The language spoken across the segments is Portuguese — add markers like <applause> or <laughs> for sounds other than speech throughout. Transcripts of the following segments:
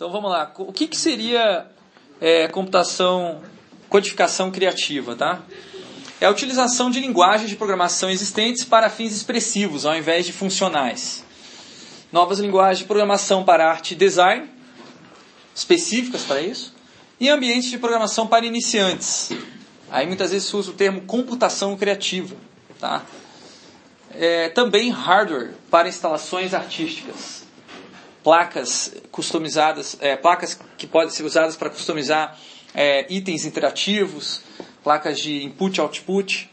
Então vamos lá. O que, que seria é, computação, codificação criativa, tá? É a utilização de linguagens de programação existentes para fins expressivos, ao invés de funcionais. Novas linguagens de programação para arte e design, específicas para isso, e ambientes de programação para iniciantes. Aí muitas vezes se usa o termo computação criativa. Tá? É, também hardware para instalações artísticas. Placas customizadas, é, placas que podem ser usadas para customizar é, itens interativos, placas de input-output.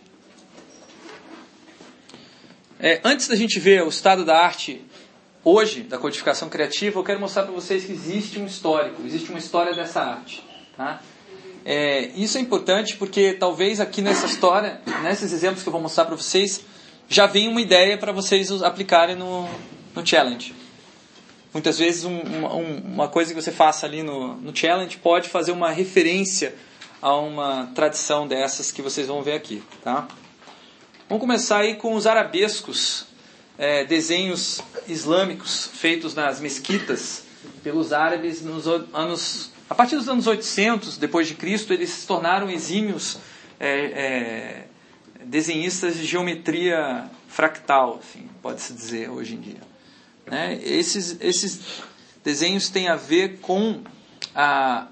É, antes da gente ver o estado da arte hoje, da codificação criativa, eu quero mostrar para vocês que existe um histórico, existe uma história dessa arte. Tá? É, isso é importante porque talvez aqui nessa história, nesses exemplos que eu vou mostrar para vocês, já vem uma ideia para vocês aplicarem no, no challenge. Muitas vezes um, um, uma coisa que você faça ali no, no challenge pode fazer uma referência a uma tradição dessas que vocês vão ver aqui. Tá? Vamos começar aí com os arabescos, é, desenhos islâmicos feitos nas mesquitas pelos árabes nos anos a partir dos anos 800 depois de Cristo eles se tornaram exímios é, é, desenhistas de geometria fractal, assim, pode-se dizer hoje em dia. Né? Esses, esses desenhos têm a ver com a,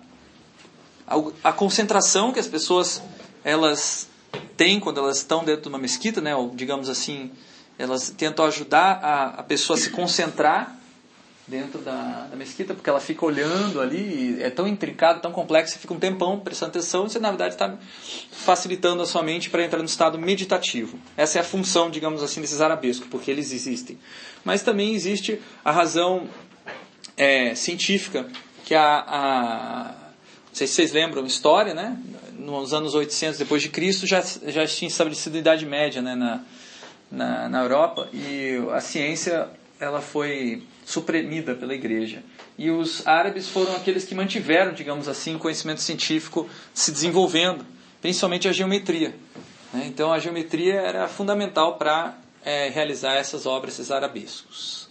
a, a, concentração que as pessoas elas têm quando elas estão dentro de uma mesquita, né? ou digamos assim, elas tentam ajudar a, a pessoa a se concentrar dentro da, da, mesquita, porque ela fica olhando ali, é tão intricado, tão complexo, você fica um tempão prestando atenção, você na verdade está facilitando a sua mente para entrar no estado meditativo. Essa é a função, digamos assim, desses arabescos, porque eles existem. Mas também existe a razão é, científica, que a, a, não sei se vocês lembram história, né? Nos anos 800 depois de Cristo já já tinha estabelecido a Idade Média, né? Na, na, na Europa e a ciência ela foi suprimida pela igreja. E os árabes foram aqueles que mantiveram, digamos assim, o conhecimento científico se desenvolvendo, principalmente a geometria. Né? Então a geometria era fundamental para é, realizar essas obras, esses arabescos.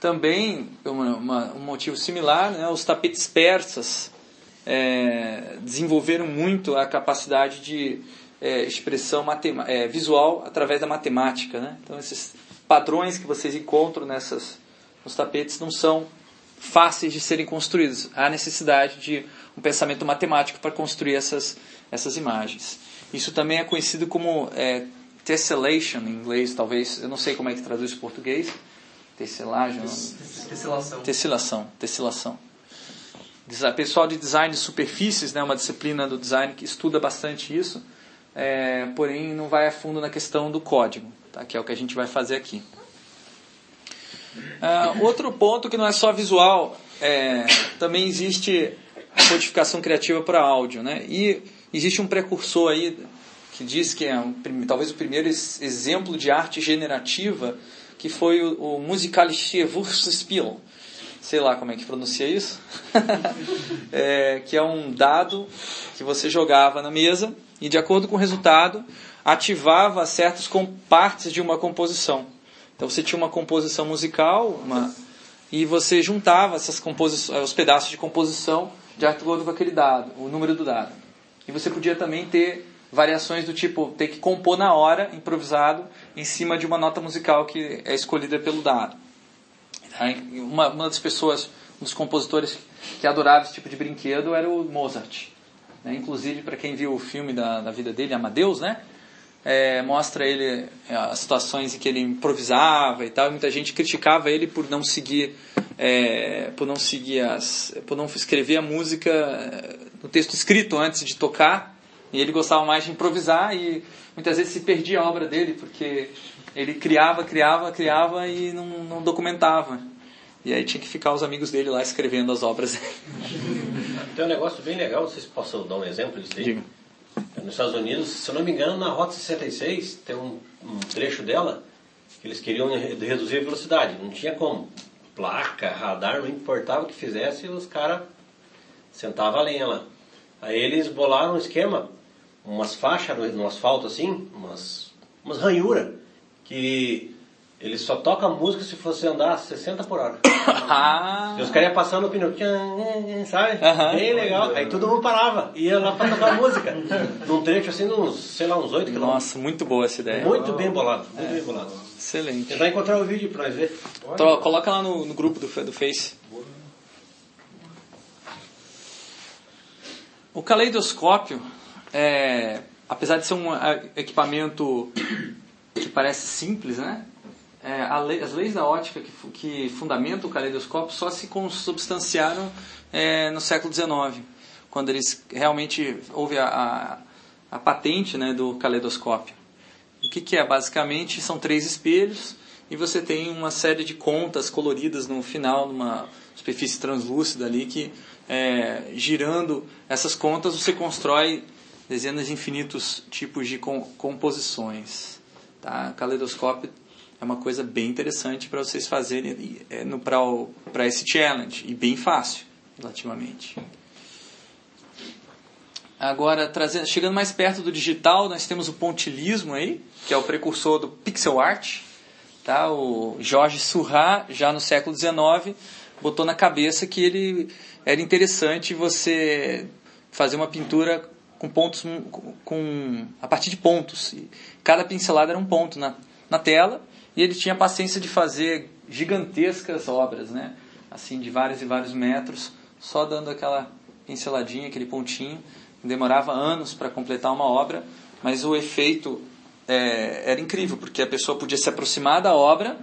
Também, uma, uma, um motivo similar, né, os tapetes persas é, desenvolveram muito a capacidade de é, expressão é, visual através da matemática. Né? Então esses padrões que vocês encontram nessas os tapetes não são fáceis de serem construídos. Há necessidade de um pensamento matemático para construir essas, essas imagens. Isso também é conhecido como é, tessellation em inglês, talvez. Eu não sei como é que traduz em português. Tessellation. Tessilação. Tessilação. Tessilação. Pessoal de design de superfícies, né, uma disciplina do design que estuda bastante isso, é, porém não vai a fundo na questão do código, tá, que é o que a gente vai fazer aqui. Uh, outro ponto que não é só visual, é, também existe codificação criativa para áudio, né? E existe um precursor aí que diz que é um, talvez o primeiro exemplo de arte generativa, que foi o, o Musikalische Wurstspiel. Sei lá como é que pronuncia isso. <laughs> é, que é um dado que você jogava na mesa e, de acordo com o resultado, ativava certas partes de uma composição. Então você tinha uma composição musical uma, e você juntava essas composições, os pedaços de composição de acordo com aquele dado, o número do dado. E você podia também ter variações do tipo ter que compor na hora, improvisado, em cima de uma nota musical que é escolhida pelo dado. Uma, uma das pessoas, um dos compositores que adorava esse tipo de brinquedo era o Mozart. Né? Inclusive, para quem viu o filme da, da vida dele, Amadeus, né? É, mostra ele é, as situações em que ele improvisava e tal. E muita gente criticava ele por não seguir, é, por não seguir as, por não escrever a música é, no texto escrito antes de tocar. E ele gostava mais de improvisar e muitas vezes se perdia a obra dele porque ele criava, criava, criava e não, não documentava. E aí tinha que ficar os amigos dele lá escrevendo as obras. <laughs> Tem um negócio bem legal, vocês possam dar um exemplo disso aí? Diga nos Estados Unidos, se eu não me engano, na Rota 66 tem um, um trecho dela que eles queriam reduzir a velocidade. Não tinha como. Placa, radar, não importava o que fizesse, os caras sentavam a lenha lá. Aí eles bolaram um esquema, umas faixas no, no asfalto assim, umas, umas ranhuras, que Ele só toca música se você andar a 60 por hora. <coughs> ah. E os caras iam passando o pneu, sabe? Bem legal. Aí todo mundo parava, ia lá pra tocar música. <laughs> Num trecho assim, uns, sei lá, uns 8 quilômetros. Nossa, muito boa essa ideia. Muito bem bolado, muito é. bem bolado. Excelente. Tentar encontrar o vídeo pra nós ver. Então, coloca lá no, no grupo do, do Face. O caleidoscópio, é, apesar de ser um equipamento que parece simples, né? É, lei, as leis da ótica que, que fundamentam o caleidoscópio só se consubstanciaram é, no século XIX, quando eles realmente houve a, a, a patente né, do caleidoscópio. O que, que é? Basicamente são três espelhos e você tem uma série de contas coloridas no final, numa superfície translúcida ali, que é, girando essas contas você constrói dezenas de infinitos tipos de composições. Tá? Caleidoscópio é uma coisa bem interessante para vocês fazerem é, para esse challenge e bem fácil, relativamente. Agora, trazendo, chegando mais perto do digital, nós temos o pontilismo aí, que é o precursor do pixel art. Tá? O Jorge Surra, já no século XIX, botou na cabeça que ele era interessante você fazer uma pintura com pontos com a partir de pontos. Cada pincelada era um ponto na, na tela e ele tinha paciência de fazer gigantescas obras, né? Assim, de vários e vários metros, só dando aquela pinceladinha, aquele pontinho. Demorava anos para completar uma obra, mas o efeito é, era incrível, porque a pessoa podia se aproximar da obra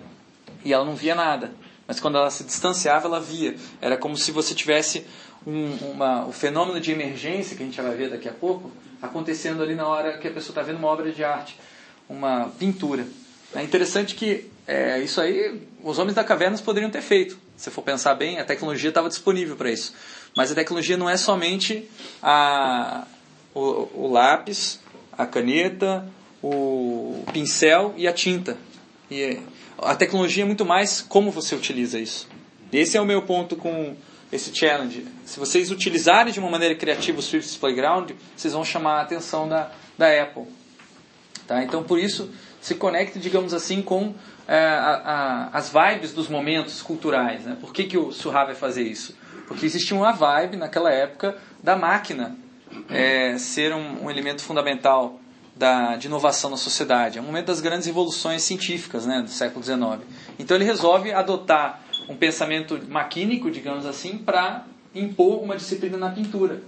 e ela não via nada. Mas quando ela se distanciava, ela via. Era como se você tivesse um, uma, o fenômeno de emergência, que a gente vai ver daqui a pouco, acontecendo ali na hora que a pessoa está vendo uma obra de arte, uma pintura. É interessante que é, isso aí os homens da caverna poderiam ter feito. Se for pensar bem, a tecnologia estava disponível para isso. Mas a tecnologia não é somente a, o, o, lápis, a caneta, o pincel e a tinta. E a tecnologia é muito mais como você utiliza isso. Esse é o meu ponto com esse challenge. Se vocês utilizarem de uma maneira criativa o Swift Playground, vocês vão chamar a atenção da, da Apple. Tá? Então, por isso, se conecta, digamos assim, com é, a, a, as vibes dos momentos culturais. Né? Por que, que o Surra vai fazer isso? Porque existia uma vibe naquela época da máquina é, ser um, um, elemento fundamental da, de inovação na sociedade. É um momento das grandes evoluções científicas né, do século XIX. Então ele resolve adotar um pensamento maquínico, digamos assim, para impor uma disciplina na pintura.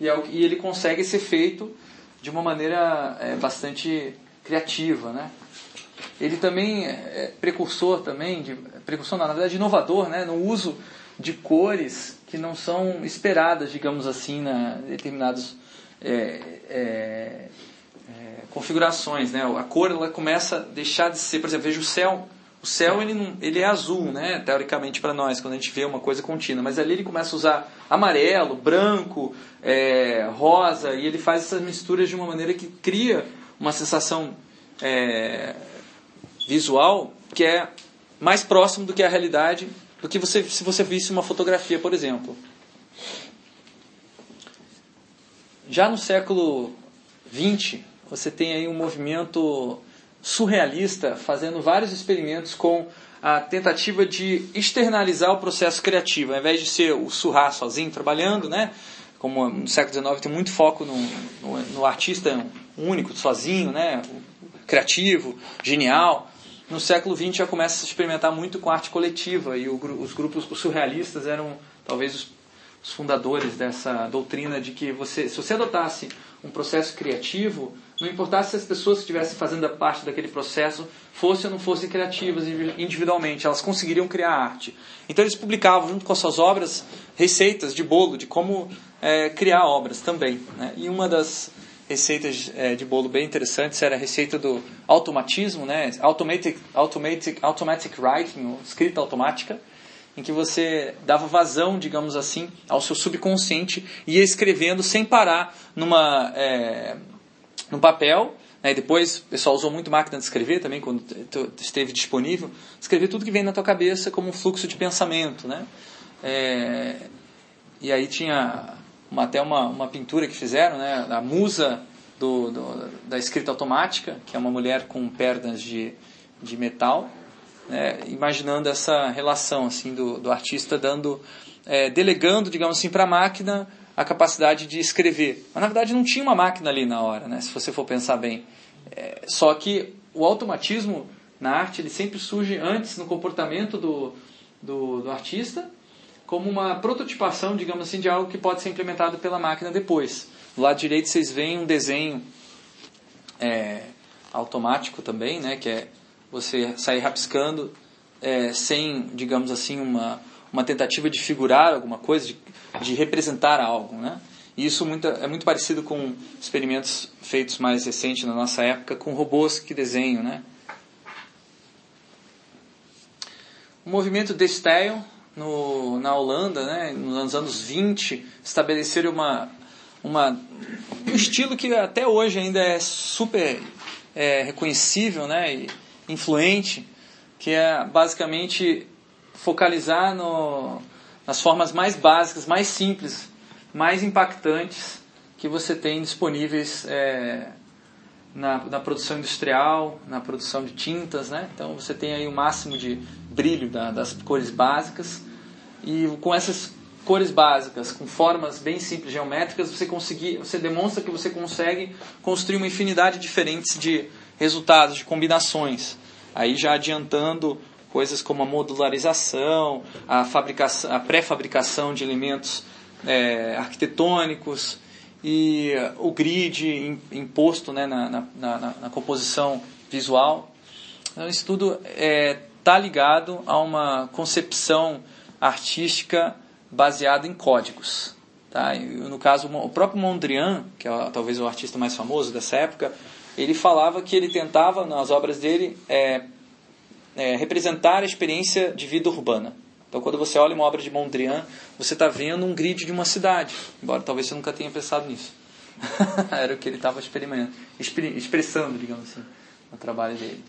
E, é, e, ele consegue esse efeito de uma maneira é, bastante criativa, né? Ele também é, é precursor também, de, precursor na verdade inovador, né? No uso de cores que não são esperadas, digamos assim, na determinadas é, é, é, configurações, né? A cor ela começa a deixar de ser, por exemplo, veja o céu. O céu ele, não, ele é azul, né? Teoricamente para nós, quando a gente vê uma coisa contínua. Mas ali ele começa a usar amarelo, branco, é, rosa e ele faz essas misturas de uma maneira que cria uma sensação é, visual que é mais próximo do que a realidade do que você, se você visse uma fotografia, por exemplo. Já no século XX, você tem aí um movimento surrealista fazendo vários experimentos com a tentativa de externalizar o processo criativo, ao invés de ser o surrar sozinho trabalhando, né? Como no século XIX tem muito foco no, no, no artista único, sozinho, né? criativo, genial. No século XX já começa a se experimentar muito com arte coletiva e os grupos surrealistas eram talvez os, os, fundadores dessa doutrina de que você, se você adotasse um processo criativo, não importasse se as pessoas que estivessem fazendo parte daquele processo fossem ou não fossem criativas individualmente, elas conseguiriam criar arte. Então eles publicavam junto com as suas obras receitas de bolo, de como é, criar obras também. Né? E uma das receitas é, de bolo bem interessantes era a receita do automatismo, né? automatic, automatic, automatic writing, escrita automática, em que você dava vazão, digamos assim, ao seu subconsciente e ia escrevendo sem parar numa, é, no papel. Né? Depois o pessoal usou muito máquina de escrever também, quando esteve disponível. Escrever tudo que vem na tua cabeça como um fluxo de pensamento. Né? É, e aí tinha uma, até uma, uma pintura que fizeram, né, a musa do, do, da escrita automática, que é uma mulher com pernas de, de metal, né, imaginando essa relação assim do, do artista dando, é, delegando, digamos assim, para a máquina a capacidade de escrever. Mas na verdade não tinha uma máquina ali na hora, né, se você for pensar bem. É, só que o automatismo na arte ele sempre surge antes no comportamento do, do, do artista como uma prototipação, digamos assim, de algo que pode ser implementado pela máquina depois. Do lado direito vocês veem um desenho é, automático também, né, que é você sair rabiscando é, sem, digamos assim, uma, uma tentativa de figurar alguma coisa, de, de representar algo. Né? E isso muito, é muito parecido com experimentos feitos mais recentes na nossa época com robôs que desenham. Né? O movimento de style no, na Holanda, né, nos anos 20, estabeleceram uma, uma, um estilo que até hoje ainda é super é, reconhecível né, e influente, que é basicamente focalizar no, nas formas mais básicas, mais simples, mais impactantes que você tem disponíveis é, na, na, produção industrial, na produção de tintas. Né? Então você tem aí o máximo de brilho da, das cores básicas e com essas cores básicas, com formas bem simples geométricas, você conseguir, você demonstra que você consegue construir uma infinidade diferentes de resultados, de combinações. Aí já adiantando coisas como a modularização, a, fabricação, a pré-fabricação de elementos é, arquitetônicos e o grid imposto né, na, na, na, na composição visual. Então, isso tudo está é, tá ligado a uma concepção artística baseado em códigos. Tá? E, no caso, o próprio Mondrian, que é talvez o artista mais famoso dessa época, ele falava que ele tentava, nas obras dele, é, é, representar a experiência de vida urbana. Então, quando você olha uma obra de Mondrian, você está vendo um grid de uma cidade, embora talvez você nunca tenha pensado nisso. <laughs> Era o que ele estava experimentando, expressando, digamos assim, no trabalho dele.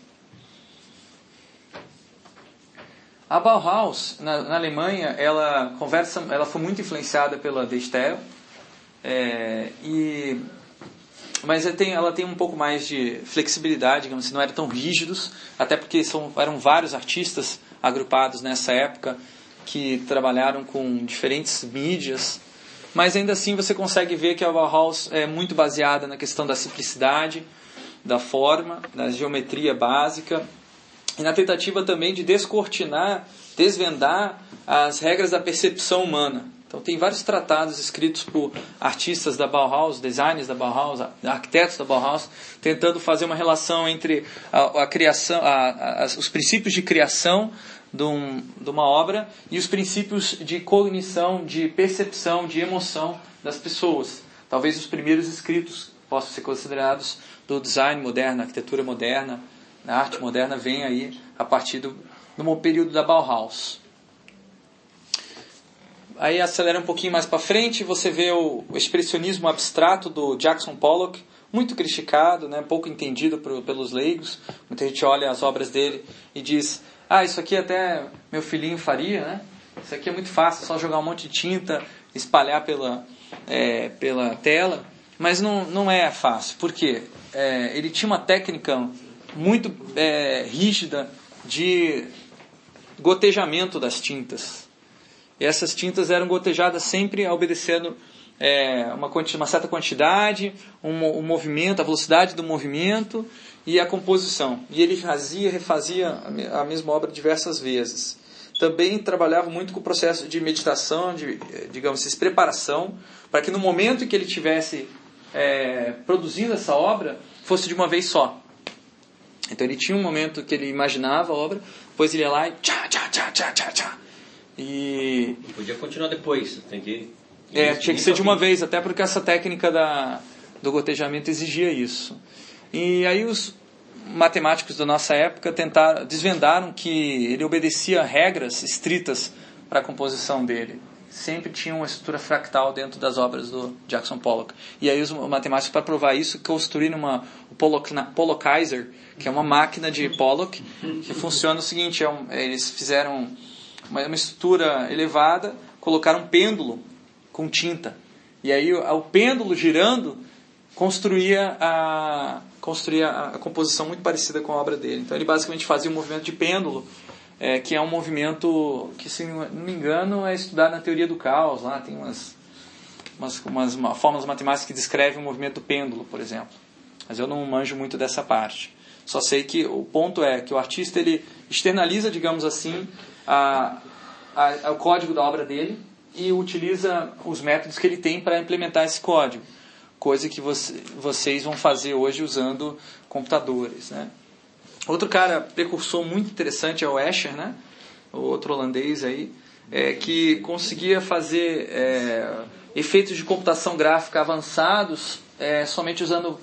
A Bauhaus, na, na, Alemanha, ela conversa, ela foi muito influenciada pela De Stijl, é, e mas ela tem, ela tem um pouco mais de flexibilidade, digamos assim, não eram tão rígidos, até porque são, eram vários artistas agrupados nessa época que trabalharam com diferentes mídias, mas ainda assim você consegue ver que a Bauhaus é muito baseada na questão da simplicidade, da forma, da geometria básica e na tentativa também de descortinar, desvendar as regras da percepção humana. Então tem vários tratados escritos por artistas da Bauhaus, designers da Bauhaus, arquitetos da Bauhaus, tentando fazer uma relação entre a, a criação, a, a, os princípios de criação de, um, de, uma obra e os princípios de cognição, de percepção, de emoção das pessoas. Talvez os primeiros escritos possam ser considerados do design moderno, arquitetura moderna, a arte moderna vem aí a partir do, do período da Bauhaus. Aí acelera um pouquinho mais para frente, você vê o, o, expressionismo abstrato do Jackson Pollock, muito criticado, né, pouco entendido por, pelos leigos. Muita gente olha as obras dele e diz: Ah, isso aqui até meu filhinho faria, né? Isso aqui é muito fácil, só jogar um monte de tinta, espalhar pela, é, pela tela. Mas não, não é fácil, por quê? É, ele tinha uma técnica muito é, rígida de gotejamento das tintas. E essas tintas eram gotejadas sempre obedecendo é, uma, uma, certa quantidade, um, um, movimento, a velocidade do movimento e a composição. E ele fazia, refazia a mesma obra diversas vezes. Também trabalhava muito com o processo de meditação, de, digamos assim, preparação, para que no momento em que ele estivesse é, produzindo essa obra, fosse de uma vez só. Então ele tinha um momento que ele imaginava a obra, depois ele ia lá e tchá, tchá, tchá, tchá, tchá, tchá. E... Podia continuar depois, tem que... É, tinha que ser de uma vez, até porque essa técnica da, do gotejamento exigia isso. E aí os matemáticos da nossa época tentaram, desvendaram que ele obedecia regras estritas para a composição dele sempre tinha uma estrutura fractal dentro das obras do Jackson Pollock. E aí os matemáticos, para provar isso, construíram uma, o Pollockizer, que é uma máquina de Pollock, que funciona o seguinte, é um, eles fizeram uma, uma estrutura elevada, colocaram um pêndulo com tinta. E aí o, o pêndulo girando construía a, construía a composição muito parecida com a obra dele. Então ele basicamente fazia um movimento de pêndulo é, que é um movimento que, se não me engano, é estudado na teoria do caos. Lá tem umas, umas, umas formas matemáticas que descrevem o movimento do pêndulo, por exemplo. Mas eu não manjo muito dessa parte. Só sei que o ponto é que o artista ele externaliza, digamos assim, a, a, o código da obra dele e utiliza os métodos que ele tem para implementar esse código. Coisa que você, vocês vão fazer hoje usando computadores. Né? Outro cara precursor muito interessante é o Escher, né? o outro holandês aí, é, que conseguia fazer é, efeitos de computação gráfica avançados é, somente usando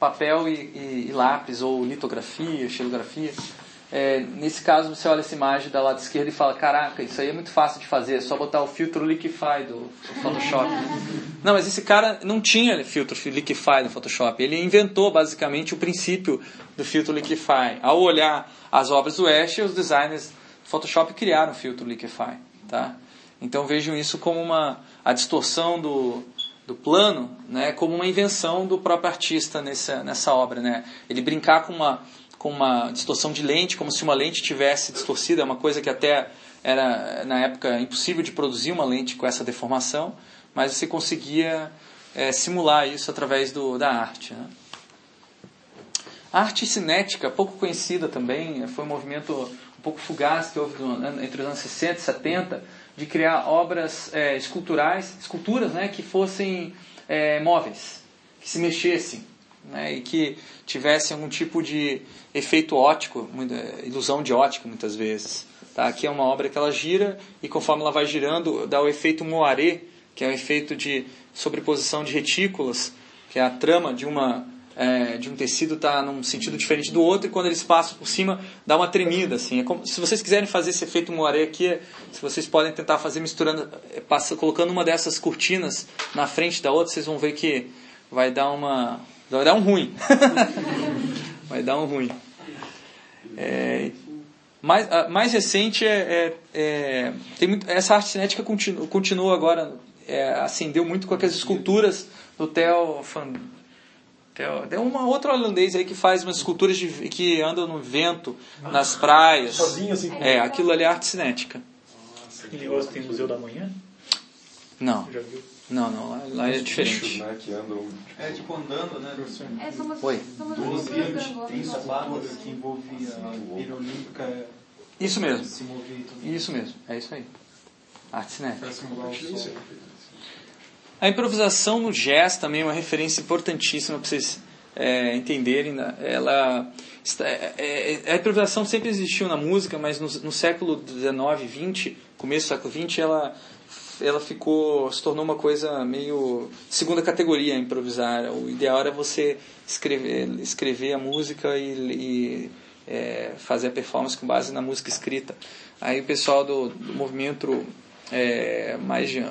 papel e, e, e, lápis, ou litografia, xilografia. É, nesse caso, você olha essa imagem da lado esquerda e fala: Caraca, isso aí é muito fácil de fazer, é só botar o filtro Liquify do, do Photoshop. <laughs> não, mas esse cara não tinha filtro Liquify no Photoshop. Ele inventou basicamente o princípio do filtro Liquify. Ao olhar as obras do Ash, os designers do Photoshop criaram o filtro Liquify. Tá? Então vejam isso como uma a distorção do, do plano, né, como uma invenção do próprio artista nessa, nessa obra, né? Ele brincar com uma com uma distorção de lente, como se uma lente tivesse distorcida, é uma coisa que até era na época impossível de produzir uma lente com essa deformação, mas você conseguia é, simular isso através do, da arte. Né? A arte cinética, pouco conhecida também, foi um movimento um pouco fugaz que houve entre os anos 60 e 70 de criar obras é, esculturais, esculturas né, que fossem é, móveis, que se mexessem né, e que tivessem algum tipo de efeito óptico, ilusão de ótica muitas vezes. Tá? Aqui é uma obra que ela gira e conforme ela vai girando dá o efeito moiré, que é o efeito de sobreposição de retículas, que é a trama de uma é, de um tecido está num sentido diferente do outro e quando eles passam por cima dá uma tremida assim. É como, se vocês quiserem fazer esse efeito moaré aqui, se vocês podem tentar fazer misturando, é, passa, colocando uma dessas cortinas na frente da outra, vocês vão ver que vai dar uma vai dar um ruim. <laughs> vai dar um ruim. É, mais, mais recente é, é, é tem muito, essa arte cinética continua, continua agora é, acendeu muito com aquelas esculturas do Theo van tem uma outra holandês aí que faz umas esculturas de, que andam no vento, ah, nas praias. Sozinho assim? É, aquilo ali é arte cinética. Em negócio tem Museu da Manhã? Não. Já viu? Não, não, lá, lá é diferente. Bichos, né, que andam... É tipo andando, né? É, são umas, Oi. São umas Do esculturas ambiente da tem escultura que envolvia a pira olímpica Isso mesmo. se movia e tudo. Isso mesmo, é isso aí. Arte cinética. O sol. A improvisação no jazz também é uma referência importantíssima para vocês é, entenderem. né? Ela, está- é- é- a improvisação sempre existiu na música, mas no, no século XIX, XX, começo do século XX, ela, ela ficou, se tornou uma coisa meio segunda categoria improvisar. O ideal era você escrever, escrever a música e, e, é, fazer a performance com base na música escrita. Aí o pessoal do, do movimento é, mais de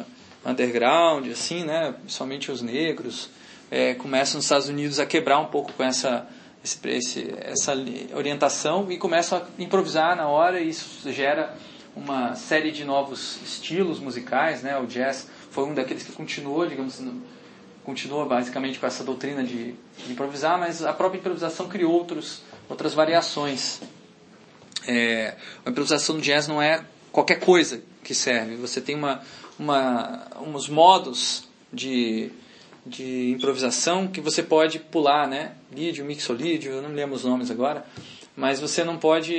underground, assim, né, principalmente os negros, é, começam nos Estados Unidos a quebrar um pouco com essa, esse, essa orientação e começam a improvisar na hora e isso gera uma série de novos estilos musicais, né? O jazz foi um daqueles que continuou, digamos, continua basicamente com essa doutrina de, de improvisar, mas a própria improvisação criou outros, outras variações. É, a improvisação do jazz não é qualquer coisa que serve. Você tem uma, uma, uns modos de, de improvisação que você pode pular, né? Lídio, mixolídio, eu não lembro os nomes agora, mas você não pode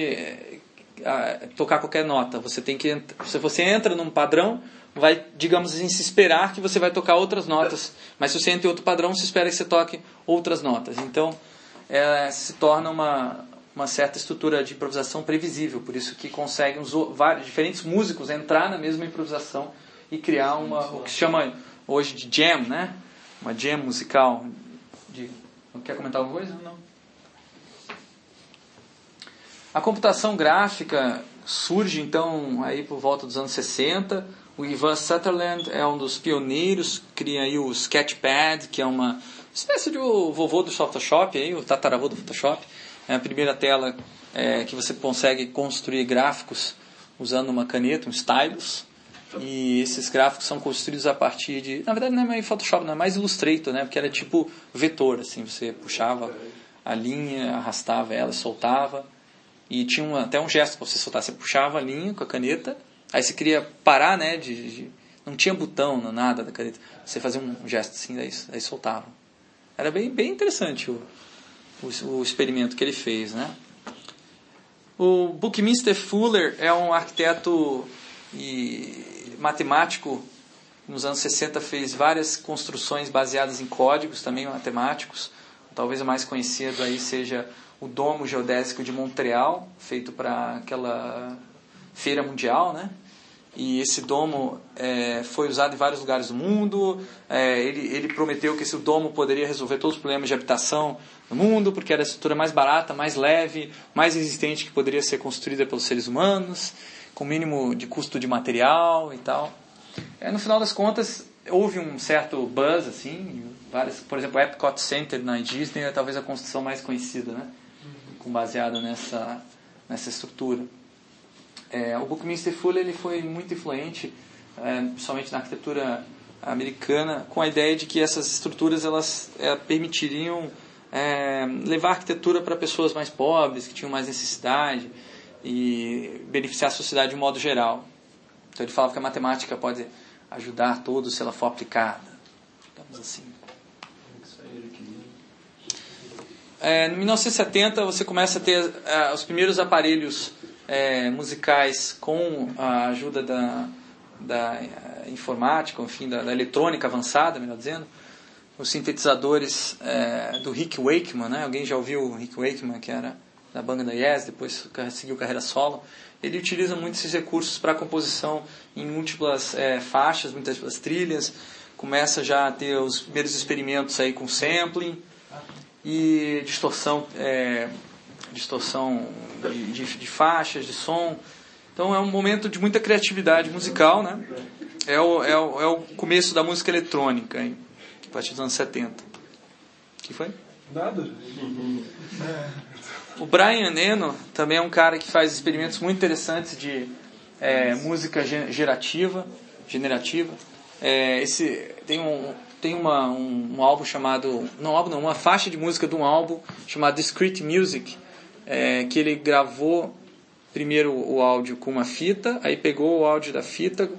ah, tocar qualquer nota. Você tem que se você entra num padrão, vai, digamos assim, se esperar que você vai tocar outras notas, mas se você entra em outro padrão, se espera que você toque outras notas. Então, é, se torna uma, uma certa estrutura de improvisação previsível, por isso que conseguem os vários diferentes músicos entrar na mesma improvisação e criar uma o que se chama hoje de jam, né? Uma jam musical. De, quer comentar alguma coisa? Não. A computação gráfica surge então aí por volta dos anos 60. O Ivan Sutherland é um dos pioneiros, cria aí o Sketchpad, que é uma espécie de o vovô do Photoshop, aí, o tataravô do Photoshop. É a primeira tela é, que você consegue construir gráficos usando uma caneta, um stylus. E esses gráficos são construídos a partir de. Na verdade, não é mais Photoshop, não é mais Illustrator, né? Porque era tipo vetor, assim. Você puxava a linha, arrastava ela, soltava E tinha até um gesto para você soltar. Você puxava a linha com a caneta, aí você queria parar, né? De, de- não tinha botão, não, nada da caneta. Você fazia um gesto assim, daí, daí soltava. Era bem, bem interessante o, o, o experimento que ele fez, né? O Buckminster Fuller é um arquiteto e matemático. Nos anos 60 fez várias construções baseadas em códigos também matemáticos. Talvez o mais conhecido aí seja o Domo Geodésico de Montreal, feito para aquela feira mundial, né? E esse domo é, foi usado em vários lugares do mundo. É, ele, ele prometeu que esse domo poderia resolver todos os problemas de habitação no mundo, porque era a estrutura mais barata, mais leve, mais resistente que poderia ser construída pelos seres humanos, com mínimo de custo de material e tal. É, no final das contas, houve um certo buzz, assim, várias, por exemplo, o Epcot Center na Disney é talvez a construção mais conhecida, né? Com baseada nessa, nessa estrutura. É, o Buckminster Fuller ele foi muito influente, é, principalmente na arquitetura americana, com a ideia de que essas estruturas elas é, permitiriam é, levar a arquitetura para pessoas mais pobres, que tinham mais necessidade e beneficiar a sociedade de um modo geral. Então ele falava que a matemática pode ajudar todos se ela for aplicada. Digamos assim. É, em 1970 você começa a ter é, os primeiros aparelhos é, musicais com a ajuda da, da é, informática, enfim, da, da eletrônica avançada, melhor dizendo. Os sintetizadores do Rick Wakeman, né? Alguém já ouviu o Rick Wakeman, que era da banda da Yes, depois seguiu carreira solo. Ele utiliza muito esses recursos para composição em múltiplas é, faixas, múltiplas trilhas. Começa já a ter os primeiros experimentos aí com sampling e distorção, é, distorção de, de, de, faixas, de som. Então é um momento de muita criatividade musical, né? É o, é o, é o começo da música eletrônica, hein? a partir dos anos 70. O que foi? Nada. O Brian Eno também é um cara que faz experimentos muito interessantes de é, música gerativa, generativa. É, esse tem um tem uma, um, um, álbum chamado não álbum não uma faixa de música de um álbum chamado Discrete Music é, que ele gravou primeiro o áudio com uma fita aí pegou o áudio da fita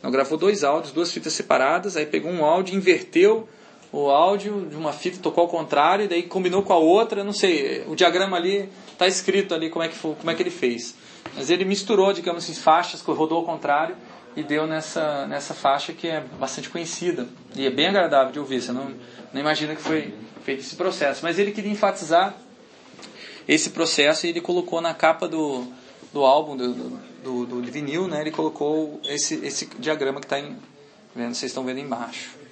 não gravou dois áudios duas fitas separadas aí pegou um áudio inverteu o áudio de uma fita tocou ao contrário e daí combinou com a outra não sei o diagrama ali está escrito ali como é que foi, como é que ele fez mas ele misturou digamos assim faixas rodou ao contrário e deu nessa, nessa faixa que é bastante conhecida e é bem agradável de ouvir. Você não, não imagina que foi feito esse processo. Mas ele queria enfatizar esse processo e ele colocou na capa do, do álbum, do, do, do vinil, né, ele colocou esse, esse diagrama que está em. Vendo, vocês estão vendo embaixo.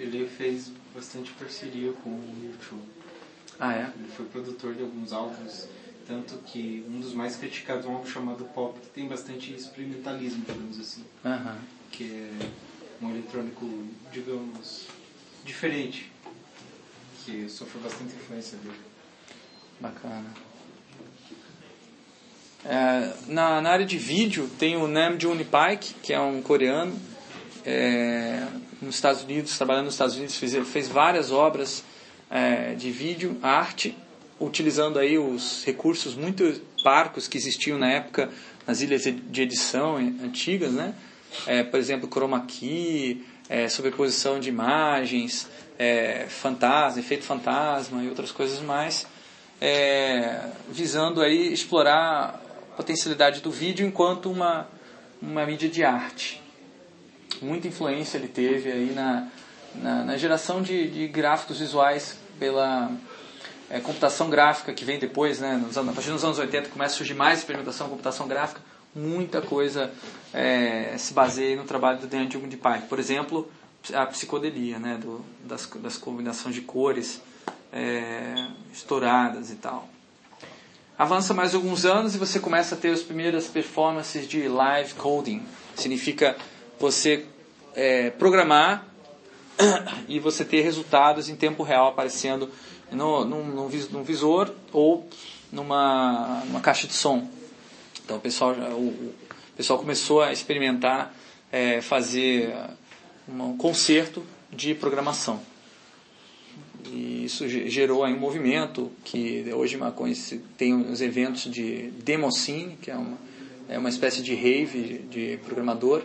Ele fez bastante parceria com o YouTube. Ah, é? Ele foi produtor de alguns álbuns tanto que um dos mais criticados é um álbum chamado Pop, que tem bastante experimentalismo, digamos assim. Uhum. Que é um eletrônico, digamos, diferente. Que sofreu bastante influência dele. Bacana. É, na, na área de vídeo tem o Nam June Paik, que é um coreano, é, nos Estados Unidos, trabalhando nos Estados Unidos, fez, fez várias obras é, de vídeo, arte, utilizando aí os recursos muito parcos que existiam na época nas ilhas de edição antigas, né? É, por exemplo, chroma key, é, sobreposição de imagens, é, fantasma, efeito fantasma e outras coisas mais, é, visando aí explorar a potencialidade do vídeo enquanto uma, uma mídia de arte. Muita influência ele teve aí na, na, na geração de, de gráficos visuais pela é, computação gráfica que vem depois, né, nos a partir dos anos 80 começa a surgir mais experimentação em computação gráfica, muita coisa é, se baseia no trabalho do Daniel de Pai. Por exemplo, a psicodelia, né, do, das, das combinações de cores é, estouradas e tal. Avança mais alguns anos e você começa a ter as primeiras performances de live coding. Significa você é, programar <coughs> e você ter resultados em tempo real aparecendo no, num, num, visor ou numa, numa caixa de som. Então o pessoal, o, o pessoal começou a experimentar é, fazer um concerto de programação. E isso gerou aí um movimento que hoje tem os eventos de Demoscene, que é uma, é uma espécie de rave de programador,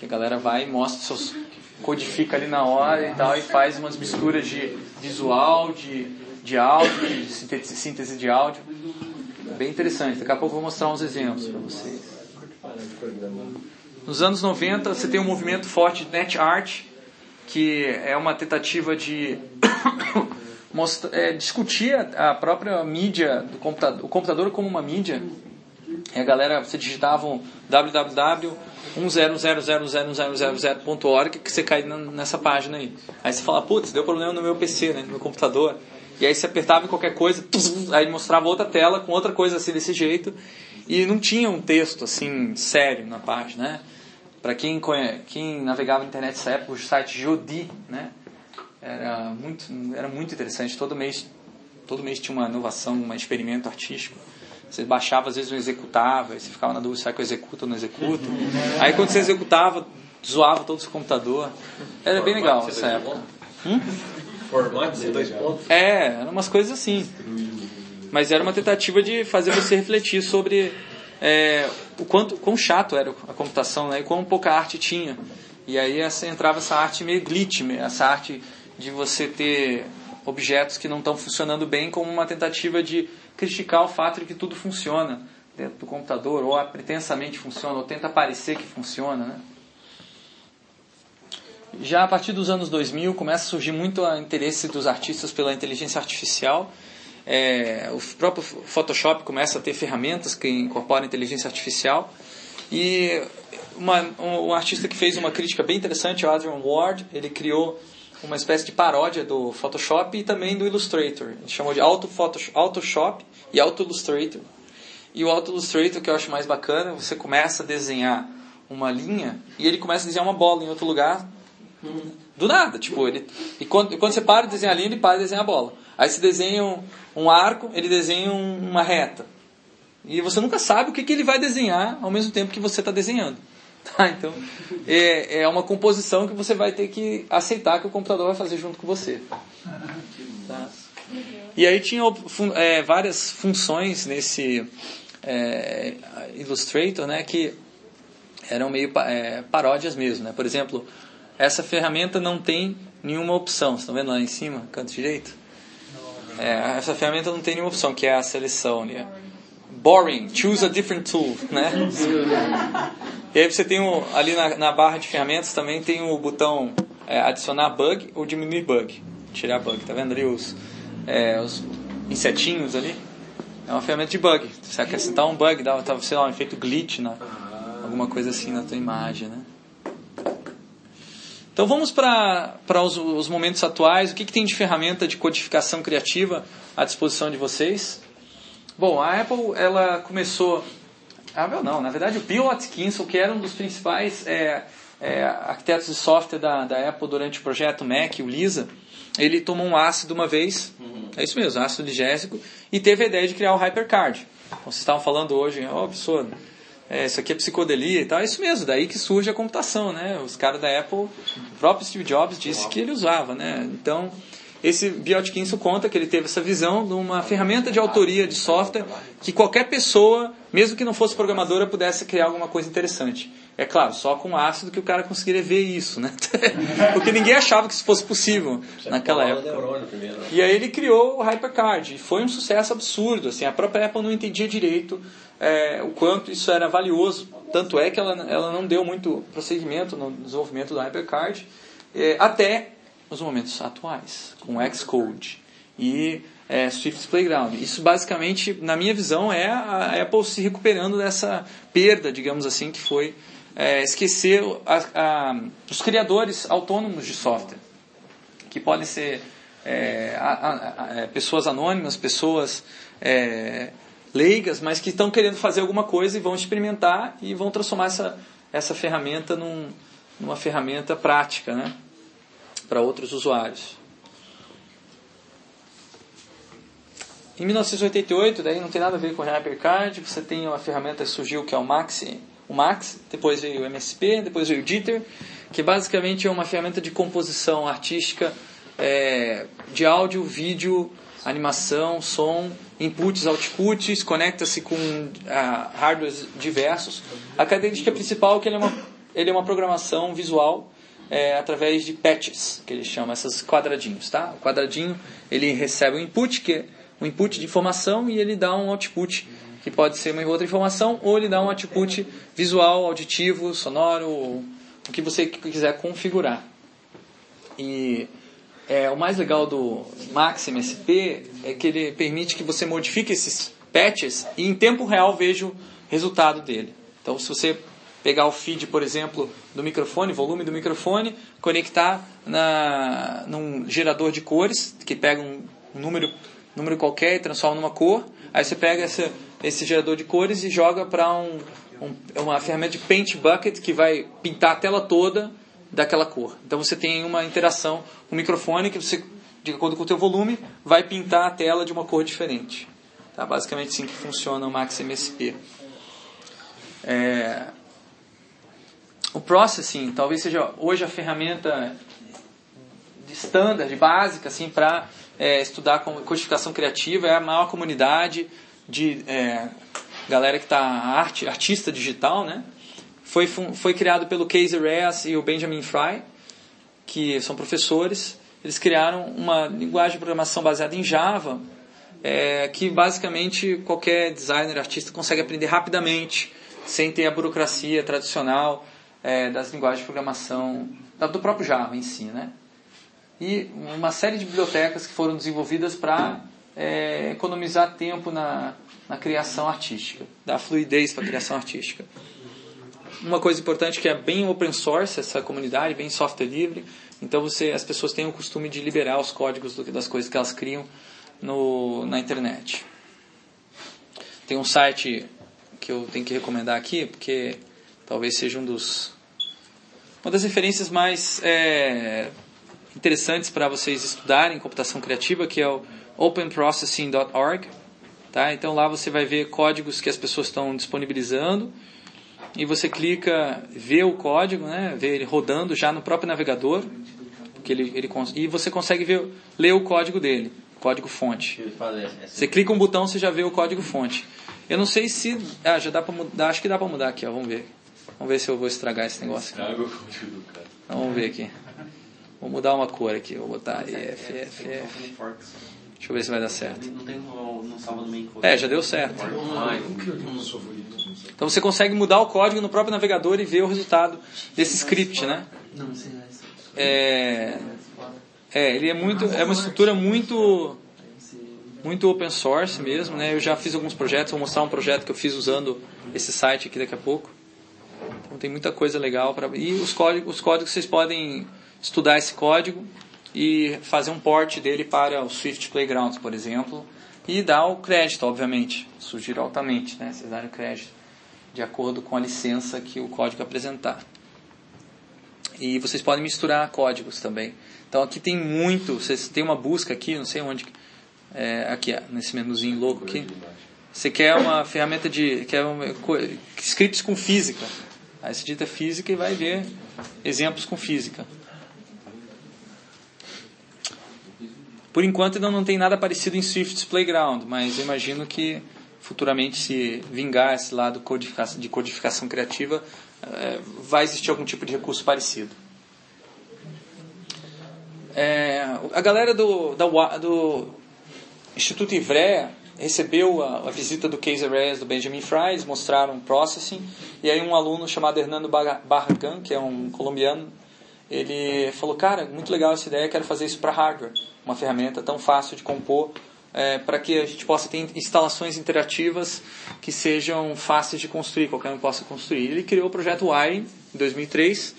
que a galera vai e mostra seus codifica ali na hora e tal e faz umas misturas de visual, de, de áudio, de síntese de áudio. Bem interessante. Daqui a pouco eu vou mostrar uns exemplos para vocês. Nos anos 90 você tem um movimento forte de net art, que é uma tentativa de <coughs> mostra, é, discutir a própria mídia do computador, o computador como uma mídia. E a galera, você digitava um www.10000000.org que você cai nessa página aí. Aí você fala, putz, deu problema no meu PC, né, no meu computador. E aí você apertava em qualquer coisa, aí mostrava outra tela com outra coisa assim desse jeito. E não tinha um texto assim sério na página, né? Para quem, quem navegava na internet nessa época, o site Jodi, né? Era muito, era muito interessante. Todo mês, todo mês tinha uma inovação, um experimento artístico. Você baixava, às vezes não executava, aí você ficava na dúvida, será que eu executo ou não executo? Aí quando você executava, zoava todo o seu computador. Era bem legal essa época. Hum? Formato de dois pontos? É, eram umas coisas assim. Mas era uma tentativa de fazer você refletir sobre é, o quanto quão chato era a computação né, e quão pouca arte tinha. E aí essa, entrava essa arte meio glitch, essa arte de você ter objetos que não estão funcionando bem como uma tentativa de criticar o fato de que tudo funciona dentro do computador, ou pretensamente funciona, ou tenta parecer que funciona. Né? Já a partir dos anos 2000 começa a surgir muito o interesse dos artistas pela inteligência artificial. É, o próprio Photoshop começa a ter ferramentas que incorporam inteligência artificial. E uma, um, um, artista que fez uma crítica bem interessante, o Adrian Ward, ele criou uma espécie de paródia do Photoshop e também do Illustrator. Ele chamou de Auto Photoshop e Auto Illustrator. E o Auto Illustrator, que eu acho mais bacana, você começa a desenhar uma linha e ele começa a desenhar uma bola em outro lugar do nada. Tipo, ele, e, quando, e quando você para de desenhar a linha, ele para de desenhar a bola. Aí você desenha um, um arco, ele desenha um, uma reta. E você nunca sabe o que, que ele vai desenhar ao mesmo tempo que você está desenhando. Tá? Então, é, é uma composição que você vai ter que aceitar que o computador vai fazer junto com você. Tá? E aí tinha é, várias funções nesse é, Illustrator né, que eram meio é, paródias mesmo. Né? Por exemplo, essa ferramenta não tem nenhuma opção. Vocês estão vendo lá em cima, canto direito? É, essa ferramenta não tem nenhuma opção, que é a seleção. Né? Boring, choose a different tool. Né? <laughs> E aí você tem ali na, na, barra de ferramentas também tem o botão é, adicionar bug ou diminuir bug. Tirar bug, tá vendo ali os, é, os insetinhos ali? É uma ferramenta de bug. Você acrescentar um bug, dá, sei lá, um efeito glitch, alguma coisa assim na tua imagem, né? Então vamos para os, os, momentos atuais. O que, que tem de ferramenta de codificação criativa à disposição de vocês? Bom, a Apple ela começou ah, não, na verdade o Bill Atkinson, que era um dos principais é, é, arquitetos de software da, da Apple durante o projeto Mac, o Lisa, ele tomou um ácido uma vez, uhum. é isso mesmo, ácido ligésico, e teve a ideia de criar o Hypercard. Então, vocês estavam falando hoje, ó, oh, pessoa, é, isso aqui é psicodelia e tal, é isso mesmo, daí que surge a computação, né? Os caras da Apple, o próprio Steve Jobs disse que ele usava, né? Então, esse Biotkinson conta que ele teve essa visão de uma ferramenta de autoria de software que qualquer pessoa, mesmo que não fosse programadora, pudesse criar alguma coisa interessante. É claro, só com ácido que o cara conseguiria ver isso, né? <laughs> Porque ninguém achava que isso fosse possível naquela época. Né? E aí ele criou o HyperCard e foi um sucesso absurdo. Assim, a própria Apple não entendia direito é, o quanto isso era valioso. Tanto é que ela, ela não deu muito prosseguimento no desenvolvimento do HyperCard é, até nos momentos atuais, com Xcode e é, Swift Playground. Isso basicamente, na minha visão, é a Apple se recuperando dessa perda, digamos assim, que foi é, esquecer a, a, os criadores autônomos de software, que podem ser é, a, é, pessoas anônimas, pessoas é, leigas, mas que estão querendo fazer alguma coisa e vão experimentar e vão transformar essa, essa ferramenta num, numa ferramenta prática, né? Para outros usuários. Em 1988, daí não tem nada a ver com o HyperCard, você tem uma ferramenta que surgiu que é o Max, o Max, depois veio o MSP, depois veio o Jitter, que basicamente é uma ferramenta de composição artística é, de áudio, vídeo, animação, som, inputs, outputs, conecta-se com ah, hardwares diversos. A característica principal é que ele é uma, ele é uma programação visual é, através de patches, que ele chama esses quadradinhos, tá? O quadradinho ele recebe um input que é um input de informação e ele dá um output que pode ser uma outra informação ou ele dá um output visual, auditivo, sonoro, o que você quiser configurar. E é, o mais legal do Maxim SP é que ele permite que você modifique esses patches e em tempo real veja o resultado dele. Então, se você pegar o feed, por exemplo, do microfone, volume do microfone, conectar na, num gerador de cores, que pega um, número, número qualquer e transforma numa cor, aí você pega essa, esse gerador de cores e joga para um, um, uma ferramenta de Paint Bucket que vai pintar a tela toda daquela cor. Então você tem uma interação, um microfone que você, de acordo com o teu volume, vai pintar a tela de uma cor diferente. Tá? Basicamente assim que funciona o Max MSP. É... O Processing talvez seja hoje a ferramenta de standard, básica, assim, para é, estudar codificação criativa. É a maior comunidade de é, galera que está arte, artista digital, né? Foi, foi criado pelo Casey Reyes e o Benjamin Fry, que são professores. Eles criaram uma linguagem de programação baseada em Java, é, que basicamente qualquer designer, artista consegue aprender rapidamente, sem ter a burocracia tradicional é, das linguagens de programação, do próprio Java em si. Né? E uma série de bibliotecas que foram desenvolvidas para é, economizar tempo na, na criação artística, dar fluidez para a criação artística uma coisa importante que é bem open source essa comunidade, bem software livre. Então você, as pessoas têm o costume de liberar os códigos do, das coisas que elas criam no, na internet. Tem um site que eu tenho que recomendar aqui, porque talvez seja um dos uma das referências mais é, interessantes para vocês estudarem computação criativa, que é o openprocessing.org. Tá? Então lá você vai ver códigos que as pessoas estão disponibilizando e você clica, vê o código, né, vê ele rodando já no próprio navegador, porque ele, ele e você consegue ver, ler o código dele, código fonte. Você clica um botão, você já vê o código fonte. Eu não sei se, ah, já dá para mudar, acho que dá para mudar aqui, ó, vamos ver. Vamos ver se eu vou estragar esse negócio. Estraga o cara. Então, vamos ver aqui. Vou mudar uma cor aqui, vou botar F, F, F. Deixa eu ver se vai dar certo. Não tem no salva no main code. É, já deu certo. Então você consegue mudar o código no próprio navegador e ver o resultado desse script, né? É, é ele é muito, é uma estrutura muito, muito open source mesmo, né? Eu já fiz alguns projetos, vou mostrar um projeto que eu fiz usando esse site aqui daqui a pouco. Então tem muita coisa legal para e os códigos, os códigos vocês podem estudar esse código e fazer um port dele para o Swift Playground, por exemplo, e dar o crédito, obviamente. Sugiro altamente, né? Vocês darem o crédito de acordo com a licença que o código apresentar. E vocês podem misturar códigos também. Então aqui tem muito, vocês tem uma busca aqui, não sei onde, é, aqui nesse menuzinho louco aqui. Você quer uma ferramenta de, quer uma, scripts com física. Aí você digita física e vai ver exemplos com física. Por enquanto ainda não tem nada parecido em Swift's Playground, mas eu imagino que futuramente se vingar esse lado de codificação criativa, é, vai existir algum tipo de recurso parecido. É, a galera do, da, do Instituto Ivrea recebeu a, a, visita do Casey Reyes do Benjamin Fry, mostraram processing, e aí um aluno chamado Hernando Barragan, que é um colombiano, ele falou, cara, muito legal essa ideia, quero fazer isso para hardware uma ferramenta tão fácil de compor é, para que a gente possa ter instalações interativas que sejam fáceis de construir, qualquer um possa construir. Ele criou o projeto Wiring em 2003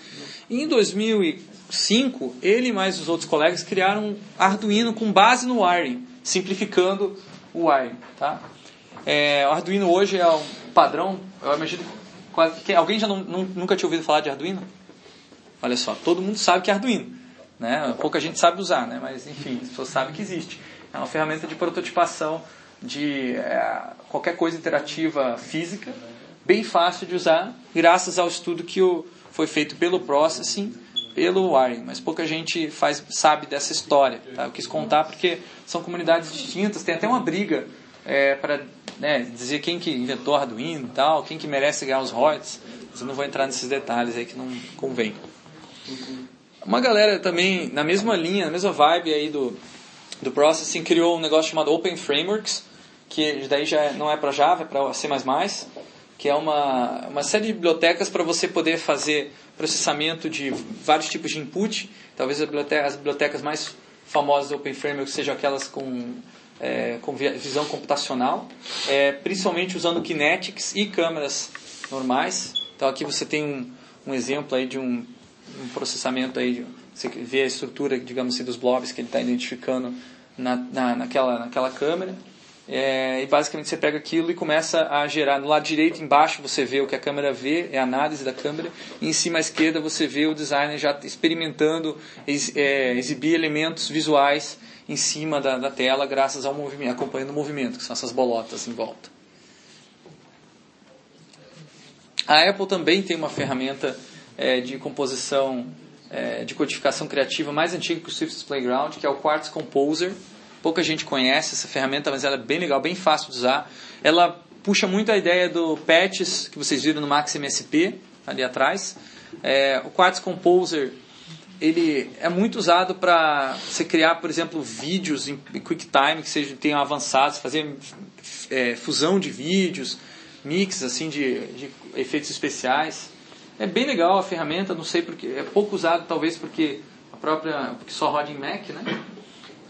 e em 2005 ele e mais os outros colegas criaram um Arduino com base no Wiring, simplificando Wiring. Tá? É, o Arduino hoje é um padrão, eu imagino que alguém já não, nunca tinha ouvido falar de Arduino? Olha só, todo mundo sabe que é Arduino. Né? Pouca gente sabe usar, né? mas enfim, as pessoas sabem que existe. É uma ferramenta de prototipação de é, qualquer coisa interativa física, bem fácil de usar, graças ao estudo que o, foi feito pelo Processing pelo wiring, mas pouca gente faz, sabe dessa história. Tá? Eu quis contar porque são comunidades distintas, tem até uma briga é, para né, dizer quem que inventou Arduino e tal, quem que merece ganhar os royalties. Mas eu não vou entrar nesses detalhes aí que não convém. Uma galera também, na mesma linha, na mesma vibe aí do, do Processing, criou um negócio chamado Open Frameworks, que daí já não é para Java, é para C++, que é uma, uma série de bibliotecas para você poder fazer processamento de vários tipos de input. Talvez as bibliotecas, as bibliotecas mais famosas do Open Frameworks sejam aquelas com, é, com visão computacional, é, principalmente usando kinetics e câmeras normais. Então aqui você tem um, um exemplo aí de um, um processamento aí, você vê a estrutura, digamos assim, dos blobs que ele está identificando na, na, naquela, naquela câmera. É, e basicamente você pega aquilo e começa a gerar. No lado direito, embaixo, você vê o que a câmera vê, é a análise da câmera. E em cima à esquerda, você vê o designer já experimentando ex, é, exibir elementos visuais em cima da, da, tela, graças ao movimento, acompanhando o movimento, que são essas bolotas em volta. A Apple também tem uma ferramenta é, de composição, é, de codificação criativa mais antiga que o Swift's Playground, que é o Quartz Composer Pouca gente conhece essa ferramenta, mas ela é bem legal, bem fácil de usar. Ela puxa muito a ideia do patches que vocês viram no Max MSP, ali atrás. É, o Quartz Composer ele é muito usado para você criar, por exemplo, vídeos em QuickTime que sejam, tenham avançados, fazer é, fusão de vídeos, mix assim de, de, efeitos especiais. É bem legal a ferramenta, não sei porque é pouco usado talvez porque a própria porque só roda em Mac, né?